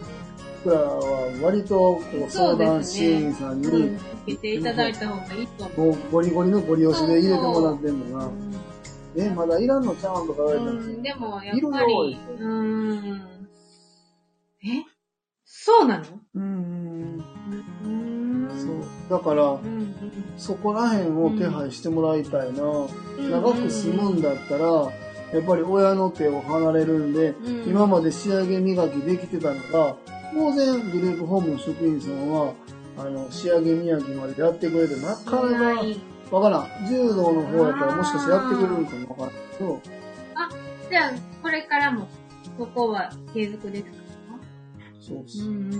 僕らは割とこう相談支援員さんに、うん。受けていただいた方がいいと思う。もうゴリゴリのゴリ押しで入れてもらってんのな。うえ、まだいらんのちゃうんとか言われたら、ん、でも、やっいるよぱり、うん。え？そうなの？うん、うん。そう。だからう、ん。そこら辺を手配してもらいたいな。うん。長く住むんだったら、やっぱり親の手を離れるんで、うん今まで仕上げ磨きできてたのが、当然グループホームの職員さんは、あの、仕上げ磨きまでやってくれて、なかなかわからん。柔道の方やったらもしかしてやってくれるんかもわからんけど、じゃあ、これからも、ここは継続ですか？そうっす。ん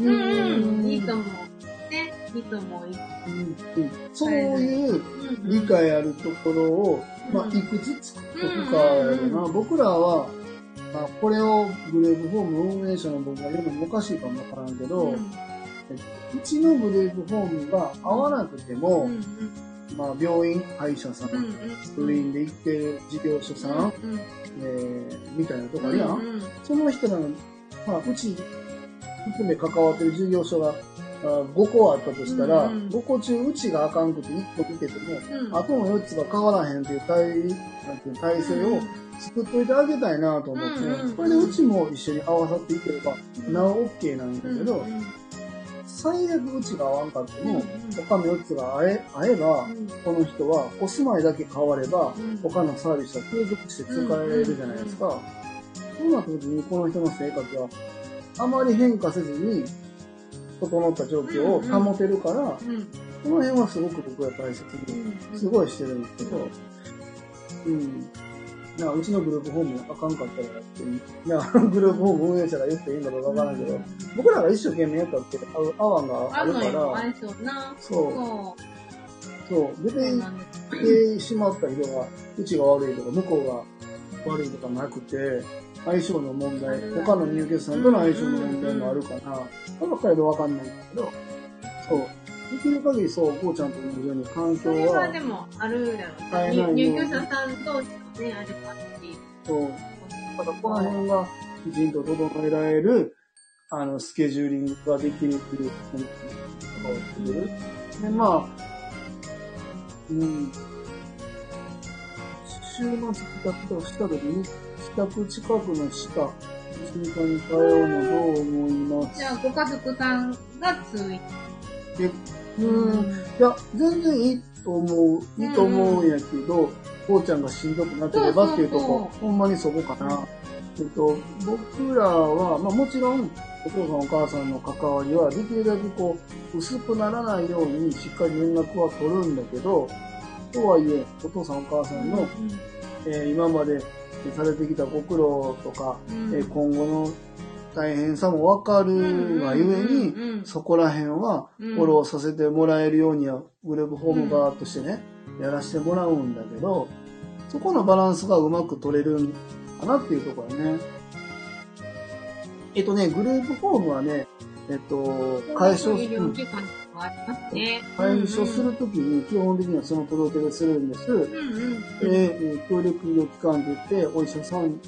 ううん。いいと思う。ね。いいと思う。うんうんそういううん理解あるところを、まあ、うんいくつ作っとくかやろな。僕らは、まあ、これをグループホーム運営者の僕が言うのもおかしいかもわからんけど、うちのグループホームが合わなくても、うんまあ、病院、歯医者さん、うんうん病院で行ってる事業所さん、うんえーみたいなとこあるやん。うんその人らの、まあ、うち含め関わってる事業所があ5個あったとしたら、うん。うん5個中うちがあかんくて1個見てても、うん。あとの4つが変わらへんっていう体なんていう体制を作っといてあげたいなと思って、うんうんうん。これでうちも一緒に合わさっていければ、なお OK なんだけど、最悪うちが合わんかっても、他の4つが合え合えば、この人はお住まいだけ変われば、うん。他のサービスは継続して使えるじゃないですか。そうなった時にこの人の生活はあまり変化せずに整った状況を保てるから、うんこの辺はすごく僕は大切に、すごいしてるんですけど、うん。なうちのグループホームあかんかったらやって。なグループホーム運営者が言っていいんだろうかわからんけど、僕らが一生懸命やったって合わんがああるから。そうそそう、出。てしまった人が、うちが悪いとか、向こうが悪いとかなくて、相性の問題、他の入居者さんとの相性の問題もあるかな。そればっかりでわかんないんだけど、そう。できる限りそう、こうちゃんと同じように環境それははで、もあるだろう。いように入居者さん同士もね、ありますし。そう。ただこの辺がきちんと整えられる、あの、スケジューリングができるっていうことをする。で、まあ、うん。週末帰宅とした時に、帰宅近くの歯科、婦人科に通うのどう思います？じゃあ、ご家族さんが通院。でうん。いや、全然いいと思う。いいと思うんやけど、こうちゃんがしんどくなければっていうとこ、ほんまにそこかな。えっと、僕らは、まあもちろん、お父さんお母さんの関わりは、できるだけこう、薄くならないようにしっかり連絡は取るんだけど、とはいえ、お父さんお母さんの、えー今までされてきたご苦労とか、うん。えー今後の大変さもわかるがゆえに、にそこら辺はうん。フォローさせてもらえるようには、グループホーム側としてね、やらせてもらうんだけど、そこのバランスがうまく取れるんかなっていうところね。えっとね、グループホームはね、えっと、解消医する、療機関とかありますね。解消するときに基本的にはその届け出するんです。うんうん。で、えー協力医療機関といって、お医者さん、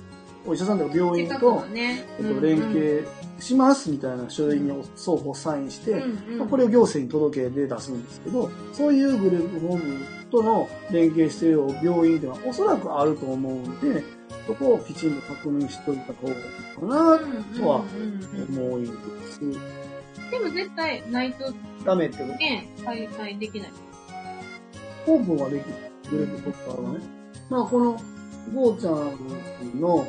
お医者さんとか病院との、ね。えっと、連携しますみたいな書類に双方サインして、まあこれを行政に届け出出すんですけど、そういうグループホームとの連携している病院っていうのはおそらくあると思うんで、そこをきちんと確認しといた方がいいかなとは思います。でも絶対ないとダメってこと？ね、開催できない。オープンはできる。グループポッカーはね。まあこの、ゴーちゃんの、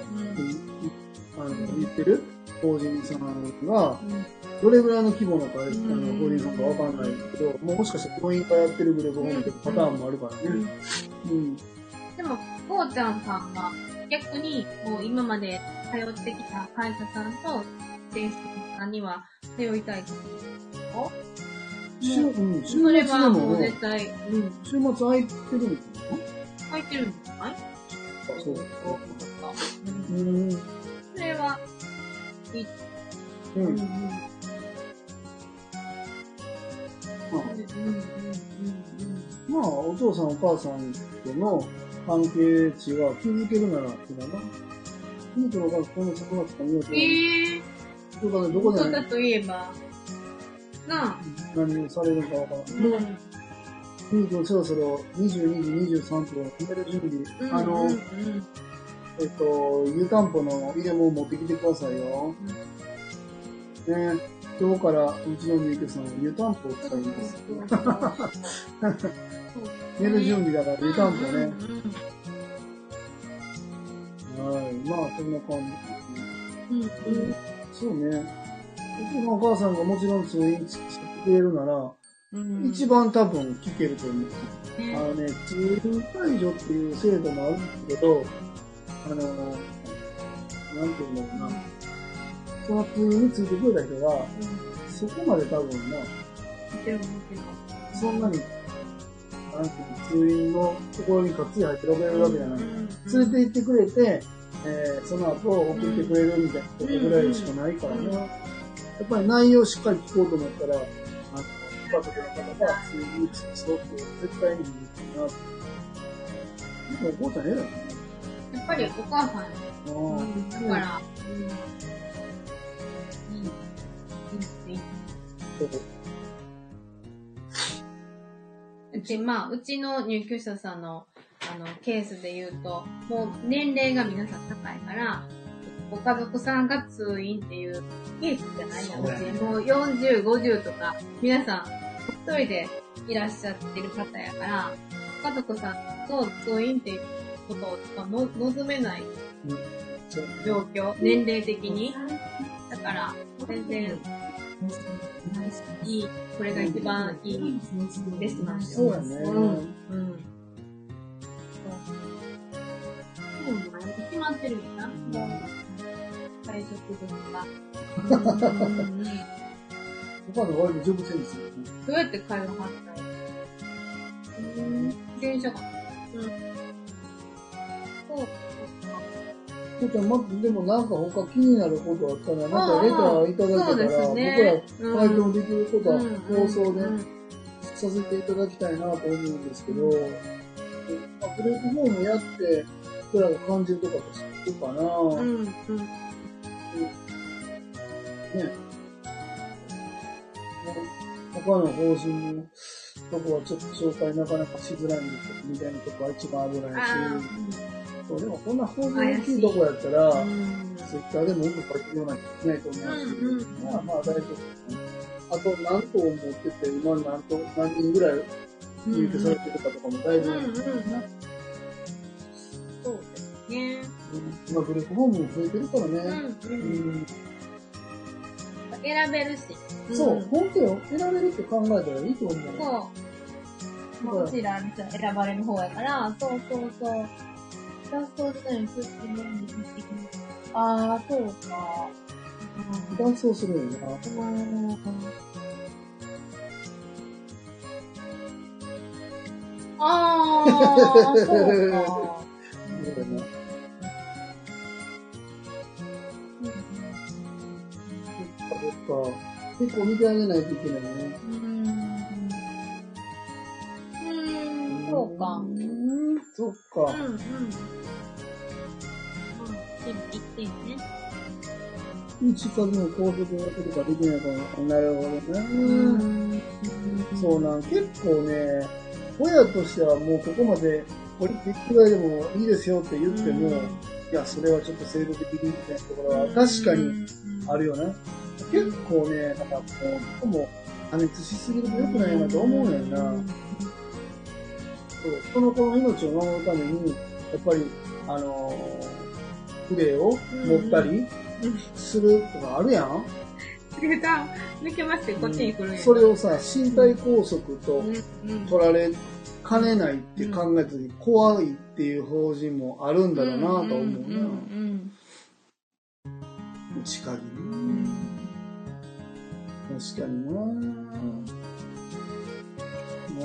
あの、言ってる？法人さんが、どれぐらいの規模の会あの法人さんかわかんないけど、もしかしたら病院からやってるグループホームってパターンもあるからね。うん。でも、こうちゃんさんは逆に、もう今まで通ってきた会社さんと、さんには通いたいうん、週末もう絶、対、うん。週末空いてるんですか入ってるんじゃない？そう。そうか。それは、いい。ううん。うん。ん。まあうん。うん。まあ、お父さんお母さんとの関係値が築けるなら、ってな。君との学校のそこが見ようとうん。ええどこで、どー。こでそうだといえば、なあ。何をされるかわからん。うん。でも、君とそろそろ22時23分、決める準備。あの、うんうんえっと、湯たんぽの入れ物持ってきてくださいよ。ね。今日からうちのみゆきさんは湯たんぽを使います。寝る準備だから湯たんぽね。はい。まあ、そんな感じですね。うんうんそうね。お父さんお母さんがもちろん通院してくれるなら、うん一番多分聞けると思う。ねあのね、通院解除っていう制度もあるんですけど、あの、なんていうんだろうな。その通院についてくれた人が、そこまで多分な、そんなに、なんていうの通院のところにがっつり入っておけるわけじゃない。連れて行ってくれて、えーその後送ってくれるみたいなことぐらいしかないからね。うんやっぱり内容をしっかり聞こうと思ったら、あの、ご家族の方が通院につそうって絶対にいいかな。でもお父さん偉いね。やっぱりお母さんやあうん。だから、うん。いい。いいいい。そうで、まあ、うちの入居者さん。の、あの、ケースで言うと、もう年齢が皆さん高いから、ご家族さんが通院っていうケースじゃないやん。そうやねもう40、50とか、皆さん、一人でいらっしゃってる方やから、ご家族さんと通院っていうことをの望めない状況、年齢的に。だから、全然、いい、これが一番いいベストなんですよ。そうやね。うん。うん。もう、退職分が。うん。うん。うん。お母さん。割と丈夫せん。ですよね。どうやって会話はったうん。電車か。うん。そう。ちょっと待って、でもなん。か他気になることあったら、なん。かレターいただけたら、ね。僕ら回答できることは放送でさせていただきたいなと思うん。ですけど、まあ、グループフォームやって、僕らが感じるとかと知るかな、うん。うん。ね。他の方針のとこはちょっと紹介なかなかしづらいんですよ、みたいなとこは一番危ないし。あそうでもこんな方針大きいとこやったら。ツイッターでもよく書いてような人いないと思うし、うんうんまあまあ大丈夫ですね。あと何頭持ってて、今何頭、何人ぐらい入居されてるかとかもだいぶ、うんうんうん。ね。今グループホームも増えてるからね。うんううん。ん選べるし。そう、ん本当よ。選べるって考えたらいいと思う。そう。まあ、うちら選ばれる方やから、そうそうそう。脱走時代にすってね、ああ、そうか。断層するよな。ああ、そうか。そっか。結構見てあげないといけないね。うん。うん、そうか。ううん、ん、そっか。うん。うん。一点ね。近くの高速が来るかできないかな。なるほどね。うん。そうなん、結構ね、親としてはもうここまで降りてくらいでもいいですよって言っても、いや、それはちょっと制度的にみたいなところは確かにあるよね。結構ね、なんかもう、も破熱しすぎると良くないなと思うねんな。そうその子の命を守るために、やっぱり、あのー、筆を持ったりするとかあるやん。でさ、抜けましてこっちに来るんや。それをさ、身体拘束と。取られかねないって考えた時に怖いっていう法人もあるんだろうなと思うな。うんうん近くう。ん確かにな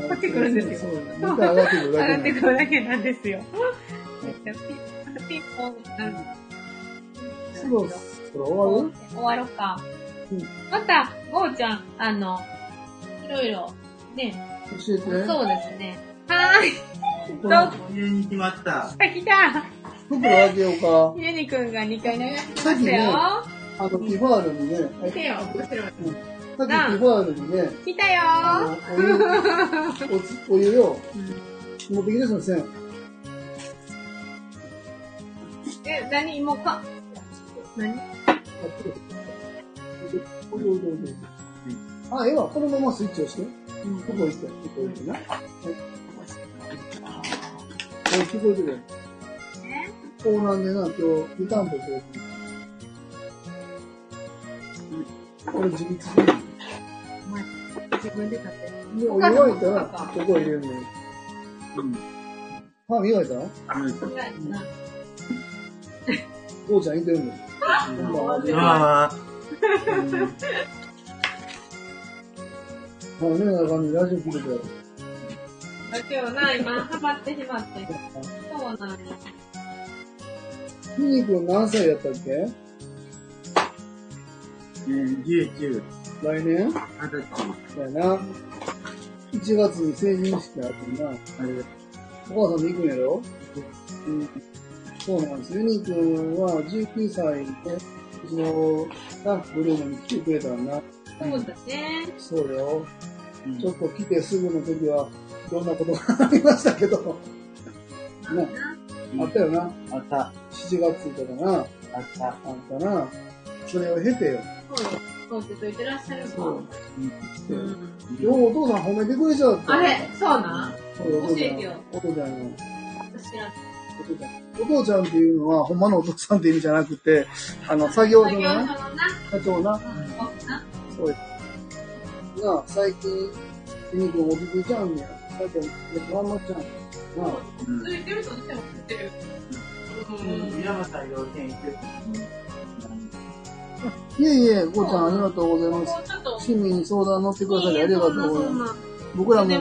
こっち来るんですよ。そう、また上がってくるだけ上がってくるだけなんですよ。ピンポン、うん。そろそろ終わる終わろうか。うんまた、ゴーちゃん、あの、いろいろ、ね、教えて。そうですね。はーい。こどう？家に来ました。来た来た。袋開けようか。ユニくんが2回流してきましたよ。あの、ティファールにね、はい来てよ、後ろに。さっきティファールにね、来たよあのお湯、おつお湯よ、持ってきてすいません。え、何もうか、何あ、ええわ、このままスイッチ押して。ここ行って、ここ行ってな。はい。お聞こえてるえこうなんでな、今日、湯たんぽしてる。これ自立する。自分で買って。で、お湯沸いた。ら、ここ入れるの。うん。歯磨いた意外となこうちゃん。いてるの。こん。ばん。は。ああ、ねえな感じ、ラジオ聞いてくれる。だけどな、今、ハマってしまって。そうなん。や。ひにくん。何歳やったっけえー、19、来年？二十歳。だよな。1月に成人式あってな。あれ、お母さんと行くんやろ？うん。そうなんです。ユニくんは19歳で、うちのな、ブルームに来てくれたんだな。そうだね。そうよ。うんちょっと来てすぐの時は、いろんなことがありましたけど。ね、あったよな。あった、7月とかな。あった。あったな。それを経てよ。そうよ。そうってといてらっしゃるそう。ん。ようお父さん褒めてくれちゃった。あれ？そうなん？そうよお父ちゃん教えてよ。お父ちゃんの。知らん。お父ちゃん。お父ちゃんっていうのは、ほんまのお父さんって意味じゃなくて、あの、作業所のな、作業所のな？社長な、うん、そうな。そうです。な、最近、ユニくん落ち着いちゃうんや。最近、頑張っちゃうんや。いてるとしてもてる。うん。平松さん幼稚園行っていえいえ、ごちゃんありがとうございます。こうちょっと、親身に相談乗ってくださりありがとうございます。僕らもね、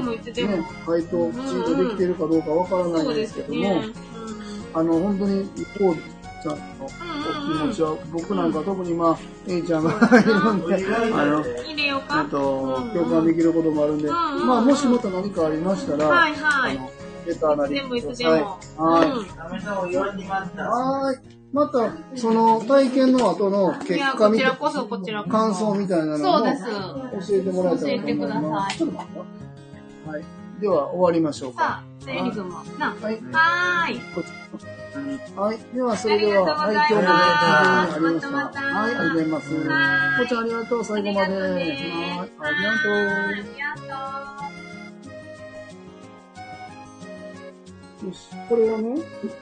回答きちんとできてるかどうかわからないんですすけども。あの、本当に、こうちゃんのお気持ちは、僕なんか特にまあ、A ちゃんがいるんで、あの、うん。入れようえかっ。と、共感できることもあるんで、んうんまあ、もしまた何かありましたら、はいはい。あの、レターないりつでもい。はい。うんダメさんを言われました。はーい。また、その体験の後の結果みたいこちらこそ、こちらこそ。感想みたいなのもそうです。教えてもらえたらと思います。教えてくださいはい。では、終わりましょうか。さあ、せいりくんも。な。はい。はーい。はい。では、それでは、はい、今日もね、あありがとうございました。はい、ありがとうございます。はいこちゃんありがとう、最後まで。はい、ありがとう。ありがとう。よし、これはね、